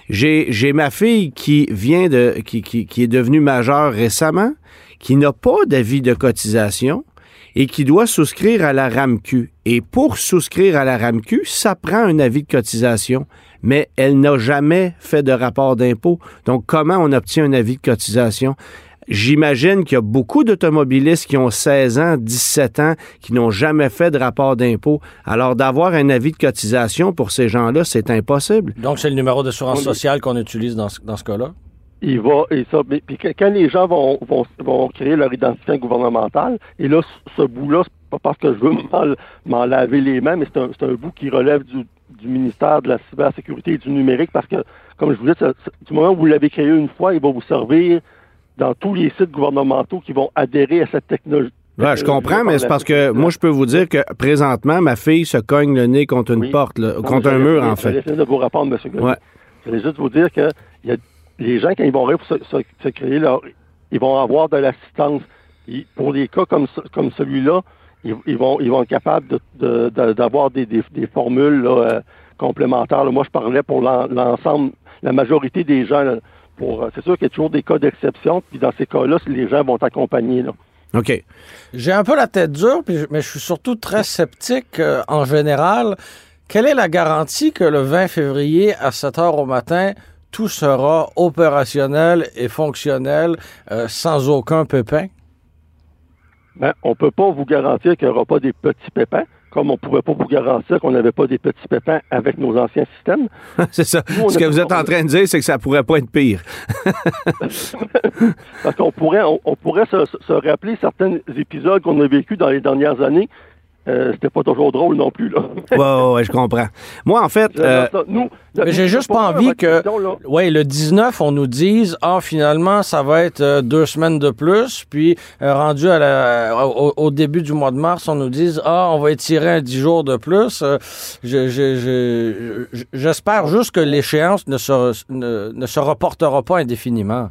J'ai ma fille qui vient de, qui, qui, qui est devenue majeure récemment, qui n'a pas d'avis de cotisation et qui doit souscrire à la RAMQ. Et pour souscrire à la RAMQ, ça prend un avis de cotisation, mais elle n'a jamais fait de rapport d'impôt. Donc, comment on obtient un avis de cotisation? J'imagine qu'il y a beaucoup d'automobilistes qui ont 16 ans, 17 ans, qui n'ont jamais fait de rapport d'impôt. Alors, d'avoir un avis de cotisation pour ces gens-là, c'est impossible. Donc, c'est le numéro d'assurance sociale qu'on utilise dans ce, dans ce cas-là? Il va, et ça, mais, puis quand les gens vont, vont, vont créer leur identifiant gouvernemental, et là, ce bout-là, c'est pas parce que je veux m'en laver les mains, mais c'est un, un, bout qui relève du, du, ministère de la cybersécurité et du numérique, parce que, comme je vous disais, du moment où vous l'avez créé une fois, il va vous servir dans tous les sites gouvernementaux qui vont adhérer à cette technologie. Ouais, je comprends, mais c'est parce que moi, je peux vous dire que présentement, ma fille se cogne le nez contre une Oui. porte, là, contre un mur, en fait. essayer de vous répondre, M. Ouais. Je voulais juste vous dire que il y a, les gens, quand ils vont arriver pour se, se- se créer leur, ils vont avoir de l'assistance. Pour des cas comme, ce- comme celui-là, ils, ils vont, ils vont être capables de- de- de- d'avoir des, des, des formules là, euh, complémentaires. là. Moi, je parlais pour l'en- l'ensemble, la majorité des gens. là, pour, euh, c'est sûr qu'il y a toujours des cas d'exception, puis dans ces cas-là, les gens vont accompagner. Là. OK. J'ai un peu la tête dure, puis je- mais je suis surtout très sceptique euh, en général. Quelle est la garantie que le 20 février à 7 heures au matin, tout sera opérationnel et fonctionnel euh, sans aucun pépin? Ben, on ne peut pas vous garantir qu'il n'y aura pas des petits pépins, comme on ne pouvait pas vous garantir qu'on n'avait pas des petits pépins avec nos anciens systèmes. c'est ça. Nous, Ce que vous êtes en train de dire, c'est que ça pourrait pas être pire. Parce qu'on pourrait, on, on pourrait se, se- se rappeler certains épisodes qu'on a vécu dans les dernières années. Euh, C'était pas toujours drôle non plus. Là. Ouais, ouais, ouais, je comprends. Moi, en fait, euh, Nous, Mais j'ai juste pas envie que, ouais, le 19, on nous dise, ah, finalement, ça va être euh, deux semaines de plus, puis euh, rendu à la, au, au début du mois de mars, on nous dise, ah, on va étirer un 10 jours de plus. Euh, je- je- je- je- J'espère juste que l'échéance ne se, ne, ne se reportera pas indéfiniment.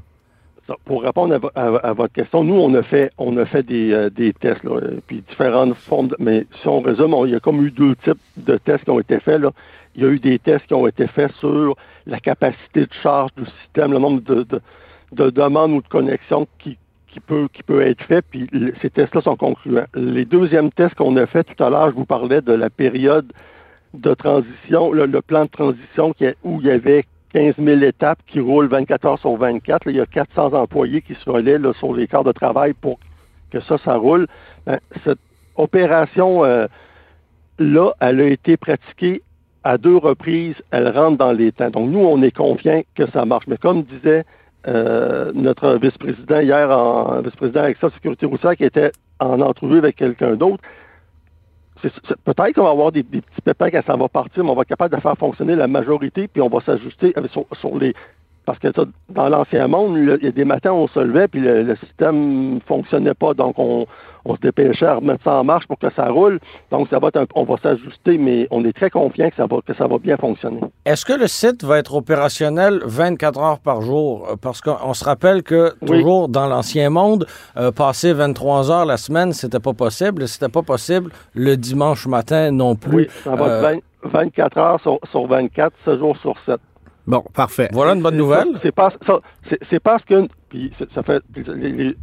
Pour répondre à, vo- à- à votre question, nous, on a fait, on a fait des, euh, des tests, puis différentes formes. mais si on résume, il y a comme eu deux types de tests qui ont été faits. Il y a eu des tests qui ont été faits sur la capacité de charge du système, le nombre de, de, de demandes ou de connexions qui, qui, peut, qui peut être fait, puis ces tests-là sont concluants. Les deuxièmes tests qu'on a fait tout à l'heure, je vous parlais de la période de transition, le, plan de transition qui où il y avait 15 000 étapes qui roulent 24 heures sur 24. Là, il y a 400 employés qui se relaient sur les quarts de travail pour que ça, ça roule. Ben, cette opération euh, là, elle a été pratiquée à deux reprises. Elle rentre dans les temps. Donc, nous, on est confiants que ça marche. Mais comme disait euh, notre vice-président hier, en vice-président avec Sécurité routière, qui était en entrevue avec quelqu'un d'autre, peut-être qu'on va avoir des, petits pépins quand ça va partir, mais on va être capable de faire fonctionner la majorité, puis on va s'ajuster sur, sur les. Parce que ça, dans l'ancien monde, il y a des matins, on se levait, puis le, le système fonctionnait pas. Donc, on, on se dépêchait à remettre ça en marche pour que ça roule. Donc, ça va être un- on va s'ajuster, mais on est très confiant que ça va, que ça va bien fonctionner. Est-ce que le site va être opérationnel 24 heures par jour? Euh, Parce qu'on se rappelle que Oui. toujours dans l'ancien monde, euh, passer 23 heures la semaine, c'était pas possible. C'était pas possible le dimanche matin non plus. Oui, ça va Euh, être 20 24 heures sur, sur 24, 7 jours sur 7. Bon, parfait. Voilà une bonne nouvelle. C'est parce, ça, c'est, c'est parce que, puis c'est- ça fait, les- les-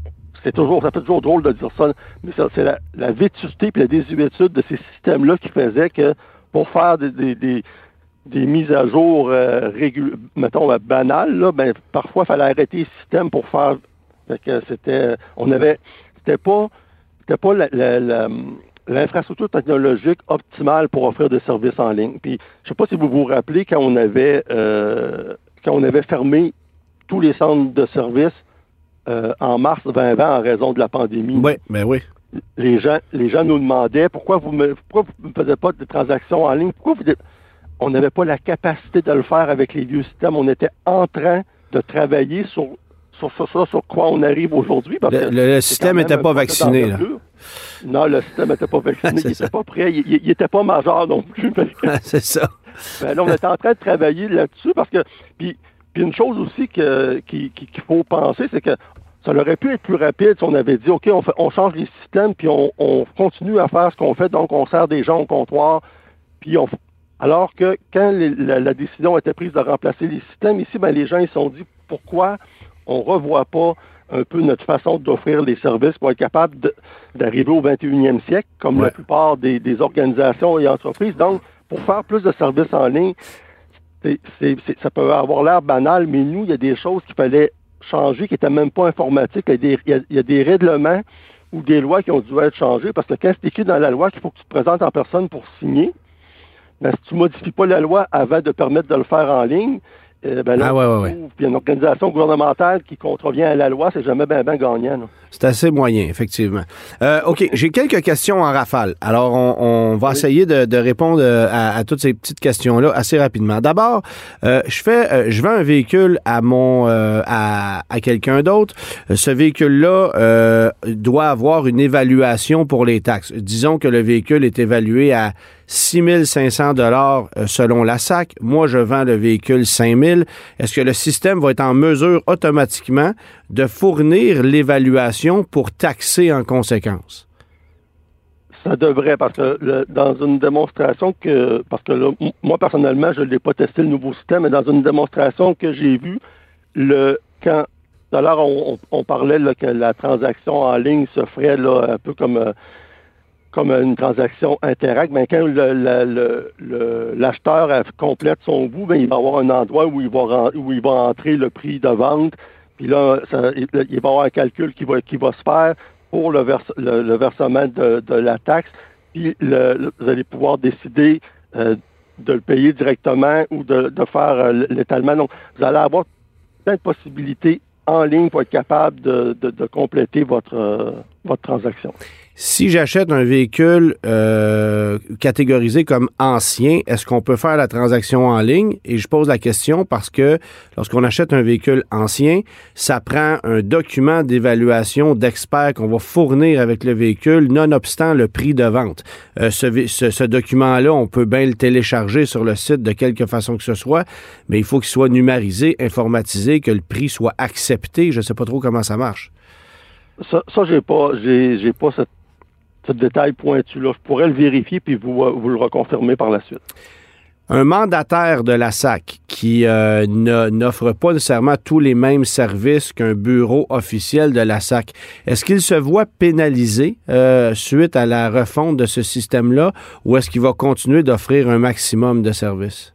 c'est toujours, ça fait toujours drôle de dire ça, mais ça, c'est la, la vétusté puis la désuétude de ces systèmes-là qui faisait que pour faire des, des, des, des mises à jour, euh, régul- mettons, euh, banales, là, ben, parfois, il fallait arrêter le système pour faire, fait que c'était, on avait, c'était pas, c'était pas la- la- la- l'infrastructure technologique optimale pour offrir des services en ligne. Puis, je sais pas si vous vous rappelez quand on avait, euh, quand on avait fermé tous les centres de services euh, en mars 2020 en raison de la pandémie. Oui, ben oui. les gens, les gens nous demandaient pourquoi vous ne faisiez pas de transactions en ligne, pourquoi vous on n'avait pas la capacité de le faire avec les vieux systèmes. On était en train de travailler sur sur ça, sur, quoi on arrive aujourd'hui. Le, le système n'était pas vacciné. Là. Non, le système n'était pas vacciné. il n'était pas prêt. Il n'était pas majeur non plus. C'est ça. Ben là, on était en train de travailler là-dessus parce que. Puis, puis une chose aussi qu'il qui, faut penser, c'est que ça aurait pu être plus rapide si on avait dit, OK, on, fait, on change les systèmes, puis on, on, continue à faire ce qu'on fait, donc on sert des gens au comptoir, puis on, alors que quand la, décision a été prise de remplacer les systèmes, ici, ben, les gens ils se sont dit pourquoi on ne revoit pas un peu notre façon d'offrir les services pour être capable d'arriver au 21e siècle, comme la plupart des, organisations et entreprises. Donc, pour faire plus de services en ligne, ça peut avoir l'air banal, mais nous, il y a des choses qu'il fallait changer qui n'étaient même pas informatiques. Il y, a des, règlements ou des lois qui ont dû être changées parce que quand c'est écrit dans la loi qu'il faut que tu te présentes en personne pour signer, mais si tu ne modifies pas la loi avant de permettre de le faire en ligne, euh, ben là, ah, Puis une organisation gouvernementale qui contrevient à la loi, c'est jamais bien ben gagnant. C'est assez moyen, effectivement. Euh, OK, j'ai quelques questions en rafale. Alors, on, va essayer de, répondre euh, à, toutes ces petites questions-là assez rapidement. D'abord, je fais, je vends un véhicule à mon, à, à quelqu'un d'autre. Ce véhicule-là doit avoir une évaluation pour les taxes. Disons que le véhicule est évalué à 6500 dollars euh, selon la SAC. Moi, je vends le véhicule 5000. Est-ce que le système va être en mesure automatiquement de fournir l'évaluation pour taxer en conséquence? Ça devrait, parce que dans une démonstration que, parce que moi personnellement, je ne l'ai pas testé le nouveau système, mais dans une démonstration que j'ai vue, le quand tout à l'heure on, parlait que la transaction en ligne se ferait là, un peu comme euh, comme une transaction Interact, ben, quand l'acheteur complète son bout, ben, il va avoir un endroit où il va, où il va entrer le prix de vente. Puis là, il va y avoir un calcul qui va, qui va se faire pour le, versement de, la taxe. Puis vous allez pouvoir décider euh, de le payer directement ou de, faire euh, l'étalement. Donc, vous allez avoir plein de possibilités en ligne pour être capable de, compléter votre, euh, votre transaction. Si j'achète un véhicule euh, catégorisé comme ancien, est-ce qu'on peut faire la transaction en ligne? Et je pose la question parce que lorsqu'on achète un véhicule ancien, ça prend un document d'évaluation d'expert qu'on va fournir avec le véhicule, nonobstant le prix de vente. Euh, ce, ce document-là, on peut bien le télécharger sur le site de quelque façon que ce soit, mais il faut qu'il soit numérisé, informatisé, que le prix soit accepté. Je ne sais pas trop comment ça marche. Ça, ça j'ai pas, j'ai, pas cette ce détail pointu-là. Je pourrais le vérifier puis vous, euh, vous le reconfirmer par la suite. Un mandataire de la SAC qui euh, n'offre pas nécessairement tous les mêmes services qu'un bureau officiel de la SAC, est-ce qu'il se voit pénalisé euh, suite à la refonte de ce système-là ou est-ce qu'il va continuer d'offrir un maximum de services?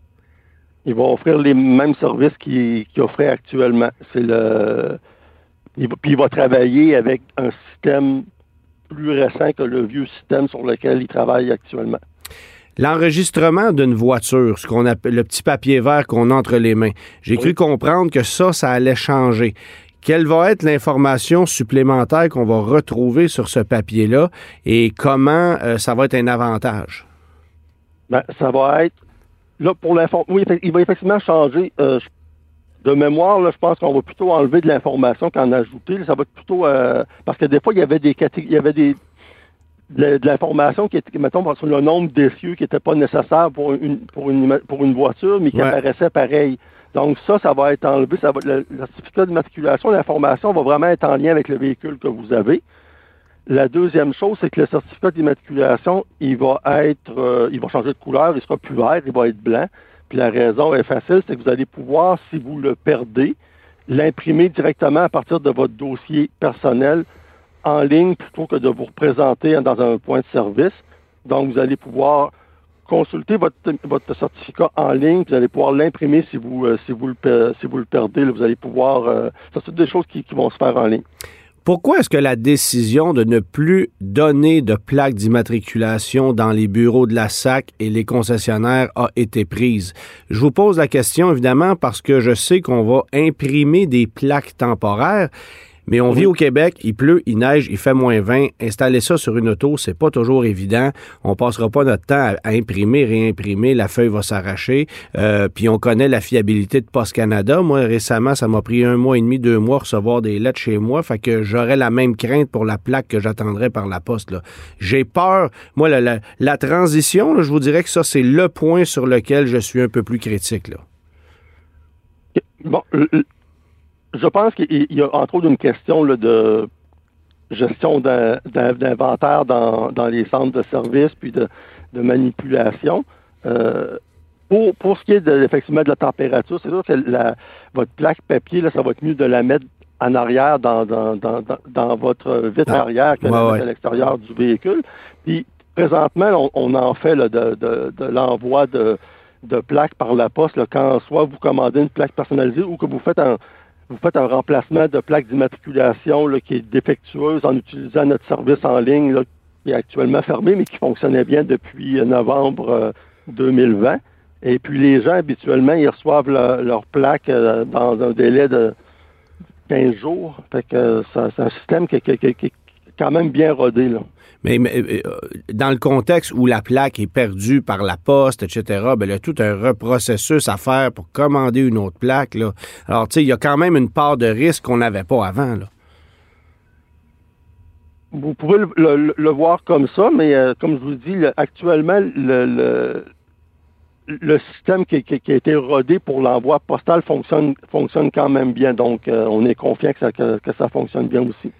Il va offrir les mêmes services qu'il offrait actuellement. C'est le. Puis il va travailler avec un système plus récent que le vieux système sur lequel il travaille actuellement. L'enregistrement d'une voiture, ce qu'on appelle le petit papier vert qu'on a entre les mains. J'ai cru comprendre que ça, ça allait changer. Quelle va être l'information supplémentaire qu'on va retrouver sur ce papier-là et comment euh, ça va être un avantage? Ben, ça va être là pour l'information. Oui, il va effectivement changer. Euh, de mémoire, là, je pense qu'on va plutôt enlever de l'information qu'en ajouter. ça va être plutôt euh, parce que des fois, il y avait des il y avait des de, l'information qui était, mettons, sur le nombre d'essieux qui n'était pas nécessaire pour une pour une pour une voiture, mais qui apparaissait pareil. Donc ça, ça va être enlevé. Ça va, le, certificat d'immatriculation, l'information va vraiment être en lien avec le véhicule que vous avez. La deuxième chose, c'est que le certificat d'immatriculation, il va être, euh, il va changer de couleur, il sera plus vert, il va être blanc. Puis la raison est facile, c'est que vous allez pouvoir, si vous le perdez, l'imprimer directement à partir de votre dossier personnel en ligne plutôt que de vous représenter dans un point de service. Donc, vous allez pouvoir consulter votre, votre certificat en ligne, vous allez pouvoir l'imprimer si vous, euh, si, vous le, si vous le perdez. vous allez pouvoir... Euh, ça, c'est des choses qui vont se faire en ligne. Pourquoi est-ce que la décision de ne plus donner de plaques d'immatriculation dans les bureaux de la SAC et les concessionnaires a été prise? Je vous pose la question évidemment parce que je sais qu'on va imprimer des plaques temporaires, Mais on vit au Québec, il pleut, il neige, il fait moins 20. Installer ça sur une auto, c'est pas toujours évident. On passera pas notre temps à, imprimer, réimprimer, la feuille va s'arracher. Euh, puis on connaît la fiabilité de Post Canada. Moi, récemment, ça m'a pris un mois et demi, deux mois recevoir des lettres chez moi. Fait que j'aurais la même crainte pour la plaque que j'attendrais par la poste. J'ai peur. Moi, la, transition, je vous dirais que ça, c'est le point sur lequel je suis un peu plus critique. Là. Bon, je pense qu'il y a entre autres une question de gestion d'inventaire dans, les centres de services puis de, manipulation. Euh, pour, pour ce qui est de, effectivement de la température, c'est sûr que la, votre plaque papier, là, ça va être mieux de la mettre en arrière dans, dans, dans, dans votre vitre ah, arrière que à l'extérieur du véhicule. Puis présentement, on, en fait de, de, de l'envoi de, de plaques par la poste là, quand soit vous commandez une plaque personnalisée ou que vous faites un vous faites un remplacement de plaque d'immatriculation qui est défectueuse en utilisant notre service en ligne là, qui est actuellement fermé, mais qui fonctionnait bien depuis novembre 2020. Euh, Et puis les gens, habituellement, ils reçoivent leur plaque euh, dans un délai de 15 jours. Fait que c'est un système qui, qui, quand même bien rodé. Là. Mais, euh, dans le contexte où la plaque est perdue par la poste, etc., ben, il y a tout un reprocessus à faire pour commander une autre plaque. Là. Alors, tu sais, il y a quand même une part de risque qu'on n'avait pas avant. Là. Vous pouvez le, voir comme ça, mais euh, comme je vous dis, actuellement, le, le, système qui, a été rodé pour l'envoi postal fonctionne, fonctionne quand même bien. Donc, euh, on est confiant que ça fonctionne bien aussi.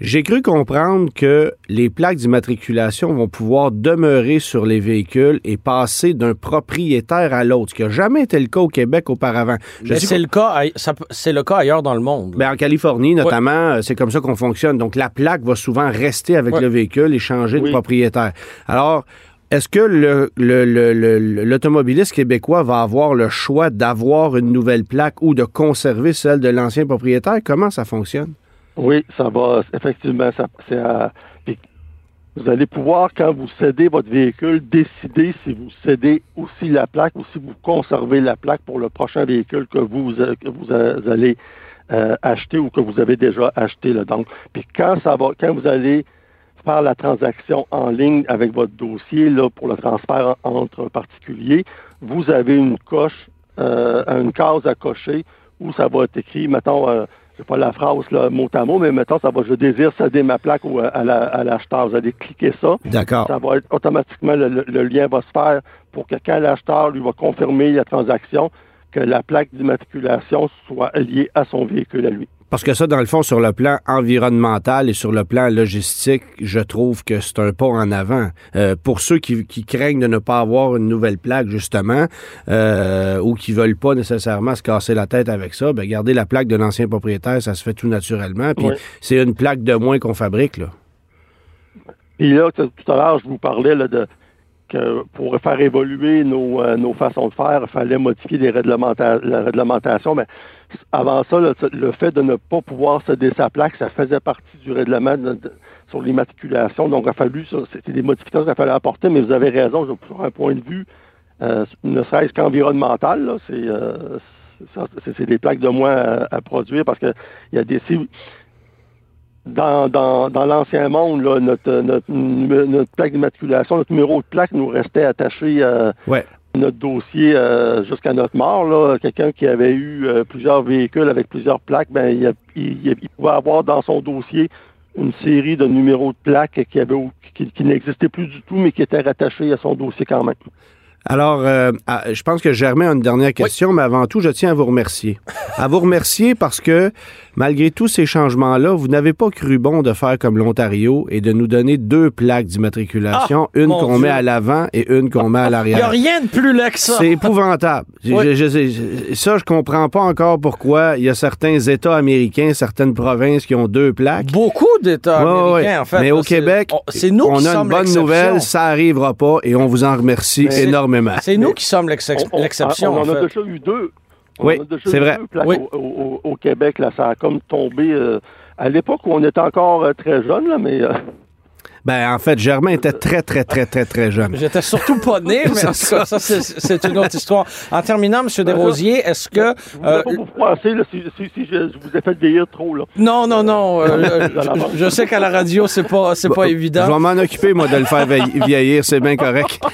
J'ai cru comprendre que les plaques d'immatriculation vont pouvoir demeurer sur les véhicules et passer d'un propriétaire à l'autre, ce qui n'a jamais été le cas au Québec auparavant. c'est le cas, c'est le cas ailleurs dans le monde. Ben, en Californie, notamment, euh, c'est comme ça qu'on fonctionne. Donc, la plaque va souvent rester avec le véhicule et changer de propriétaire. Alors, est-ce que l'automobiliste québécois va avoir le choix d'avoir une nouvelle plaque ou de conserver celle de l'ancien propriétaire? Comment ça fonctionne? Oui, ça va, effectivement, ça, c'est vous allez pouvoir, quand vous cédez votre véhicule, décider si vous cédez aussi la plaque ou si vous conservez la plaque pour le prochain véhicule que vous, que vous allez euh, acheter ou que vous avez déjà acheté. Là. Donc, puis quand ça va, quand vous allez faire la transaction en ligne avec votre dossier là, pour le transfert entre particuliers, vous avez une coche, euh, une case à cocher où ça va être écrit, mettons, euh, c'est pas la phrase là, mot à mot, mais mettons, ça va, je désire céder ma plaque ou à, l'acheteur. Vous allez cliquer ça. D'accord. Ça va être automatiquement, le, le, lien va se faire pour que quand l'acheteur lui va confirmer la transaction, que la plaque d'immatriculation soit liée à son véhicule à lui. Parce que ça, dans le fond, sur le plan environnemental et sur le plan logistique, je trouve que c'est un pas en avant. Euh, pour ceux qui, craignent de ne pas avoir une nouvelle plaque, justement, euh, ou qui veulent pas nécessairement se casser la tête avec ça, ben garder la plaque de l'ancien propriétaire, ça se fait tout naturellement. Puis c'est une plaque de moins qu'on fabrique, là. Puis là, tout à l'heure, je vous parlais là, de que pour faire évoluer nos, euh, nos façons de faire, il fallait modifier les réglementa la réglementation. Mais avant ça, le, fait de ne pas pouvoir céder sa ça faisait partie du règlement sur l'immatriculation. Donc, il a fallu, c'était des modifications qu'il a fallu apporter, mais vous avez raison, sur un point de vue, euh, ne serait-ce qu'environnemental, euh, c'est des plaques de moins à, produire parce que il y a des dans, dans, dans l'ancien monde, là, notre, notre, notre plaque d'immatriculation, notre numéro de plaque nous restait attaché à notre dossier euh, jusqu'à notre mort. Là. Quelqu'un qui avait eu euh, plusieurs véhicules avec plusieurs plaques, ben, il, il, il, pouvait avoir dans son dossier une série de numéros de plaques qui, avait, qui, qui n'existaient plus du tout, mais qui étaient rattachés à son dossier quand même. Alors, euh, je pense que Germain a une dernière question, mais avant tout, je tiens à vous remercier. à vous remercier parce que malgré tous ces changements-là, vous n'avez pas cru bon de faire comme l'Ontario et de nous donner deux plaques d'immatriculation, ah, une qu'on met à l'avant et une qu'on met à l'arrière. Il n'y a rien de plus laid que ça. C'est épouvantable. ça, je comprends pas encore pourquoi il y a certains États américains, certaines provinces qui ont deux plaques. Beaucoup d'États américains, en fait. Mais au Québec, c'est nous on a une bonne nouvelle, ça arrivera pas et on vous en remercie énormément. C'est nous qui sommes l'exception. On, en a déjà eu deux oui, c'est vrai. Au, Québec, là, ça a comme tombé euh, à l'époque où on était encore euh, très jeune, là, mais. Euh, Ben, en fait, Germain était très, très, très, très, très jeune. J'étais surtout pas né, mais en tout cas, ça, c'est- une autre histoire. En terminant, M. Desrosiers, est-ce que... Vous euh, ne pas vous froisser là, si, si- si je, je vous ai fait vieillir trop. Là. non, non, non. euh, euh, je, je sais qu'à la radio, c'est pas, c'est pas Je évident. vais m'en occuper, moi, de le faire vieillir. C'est bien correct.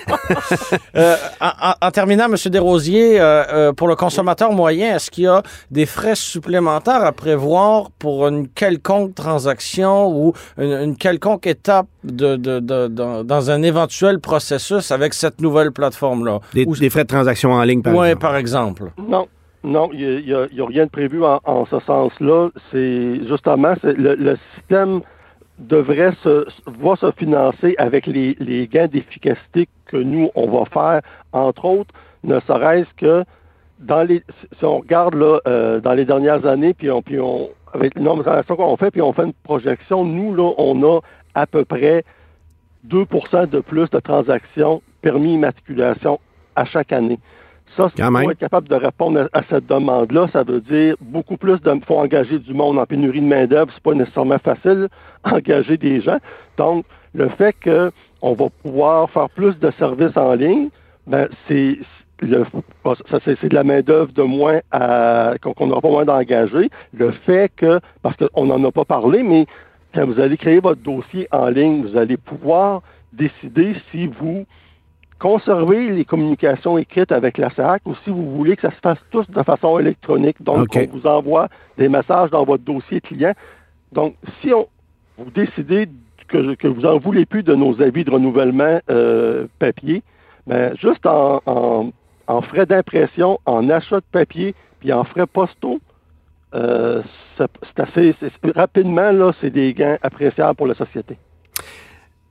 Euh, en, terminant, M. Desrosiers, euh, euh, pour le consommateur moyen, est-ce qu'il y a des frais supplémentaires à prévoir pour une quelconque transaction ou une, une quelconque étape de, de- de- dans- dans un éventuel processus avec cette nouvelle plateforme-là? Des, Ou- des frais de transaction en ligne, par Ouais, exemple. par exemple. Non, non, il n'y a, il y a rien de prévu en, en ce sens-là. C'est justement c'est le, le système devrait se va se financer avec les, les gains d'efficacité que nous on va faire, entre autres, ne serait-ce que dans les si on regarde là euh, dans les dernières années, puis on puis on avec le nombre de transactions qu'on fait, puis on fait une projection, nous là on a à peu près 2 de plus de transactions permis immatriculation à chaque année. Ça, même. pour être capable de répondre à, à cette demande-là, ça veut dire beaucoup plus de faut engager du monde en pénurie de main-d'œuvre, c'est pas nécessairement facile engager des gens. Donc, le fait que on va pouvoir faire plus de services en ligne, ben c'est le, ça, c'est, de la main-d'œuvre de moins à, qu'on qu'on n'aura pas moins d'engager. Le fait que, parce qu'on n'en a pas parlé, mais quand vous allez créer votre dossier en ligne, vous allez pouvoir décider si vous conservez les communications écrites avec la SAC ou si vous voulez que ça se fasse tous de façon électronique. Donc, on vous envoie des messages dans votre dossier client. Donc, si on, vous décidez que, que vous n'en voulez plus de nos avis de renouvellement euh, papier, ben, juste en, en- en frais d'impression, en achat de papier, puis en frais postaux, euh, c'est assez rapidement là, c'est des gains appréciables pour la société.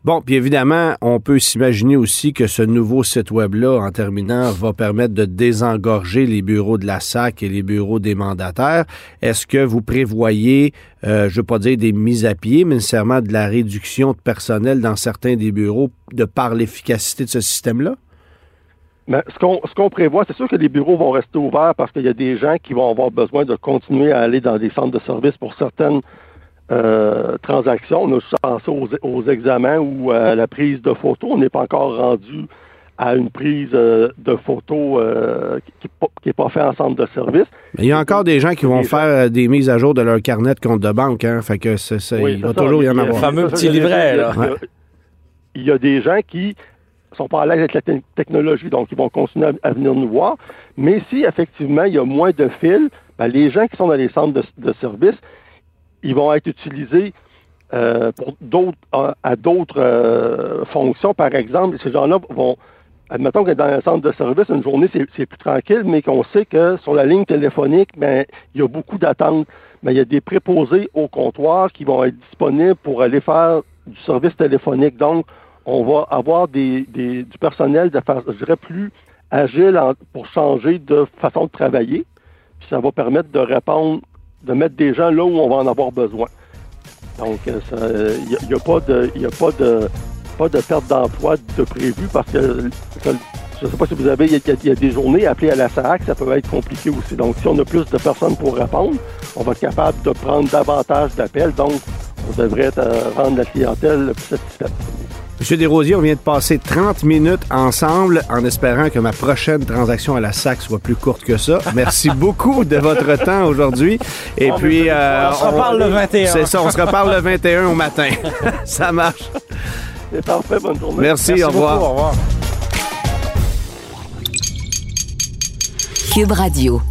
Bon, puis évidemment, on peut s'imaginer aussi que ce nouveau site web-là, en terminant, va permettre de désengorger les bureaux de la SAC et les bureaux des mandataires. Est-ce que vous prévoyez, euh, je ne veux pas dire des mises à pied, mais nécessairement de la réduction de personnel dans certains des bureaux de par l'efficacité de ce système-là? Mais ce qu'on ce qu'on prévoit, c'est sûr que les bureaux vont rester ouverts parce qu'il y a des gens qui vont avoir besoin de continuer à aller dans des centres de services pour certaines euh, transactions. On a juste pensé aux, aux examens ou à la prise de photos. On n'est pas encore rendu à une prise euh, de photos euh, qui n'est pas, pas fait en centre de service. Mais il y a encore des gens qui vont gens- faire des mises à jour de leur carnet de compte de banque, hein? Fait que c'est- c'est- Oui, il va ça. toujours y en avoir. Le fameux petit il y a- livret, là. Il y a des gens qui sont pas à l'aise avec la te- technologie, donc ils vont continuer à, venir nous voir. Mais si effectivement il y a moins de fils, ben, les gens qui sont dans les centres de, de services, ils vont être utilisés euh, pour d'autres à, d'autres euh, fonctions. Par exemple, ces gens-là vont Admettons que dans un centre de service, une journée, c'est c'est plus tranquille, mais qu'on sait que sur la ligne téléphonique, ben, il y a beaucoup d'attentes. Ben, il y a des préposés au comptoir qui vont être disponibles pour aller faire du service téléphonique. Donc, on va avoir des, des- du personnel de façon, je dirais, plus agile en- pour changer de façon de travailler. Puis ça va permettre de répondre, de mettre des gens là où on va en avoir besoin. Donc, euh, il n'y a, y a pas de, y a pas de, pas de perte d'emploi de prévu parce que je ne sais pas si vous avez, il y, a, il y a des journées appelées à la SAC, ça peut être compliqué aussi. Donc, si on a plus de personnes pour répondre, on va être capable de prendre davantage d'appels. Donc, on devrait euh, rendre la clientèle plus satisfaite. Monsieur Desrosiers, on vient de passer 30 minutes ensemble en espérant que ma prochaine transaction à la SAC soit plus courte que ça. Merci beaucoup de votre temps aujourd'hui. Et puis... euh, On se reparle le 21. C'est ça, on se reparle le 21 au matin. ça marche. C'est parfait, bonne journée. Merci, Merci au revoir. au revoir. Cube Radio.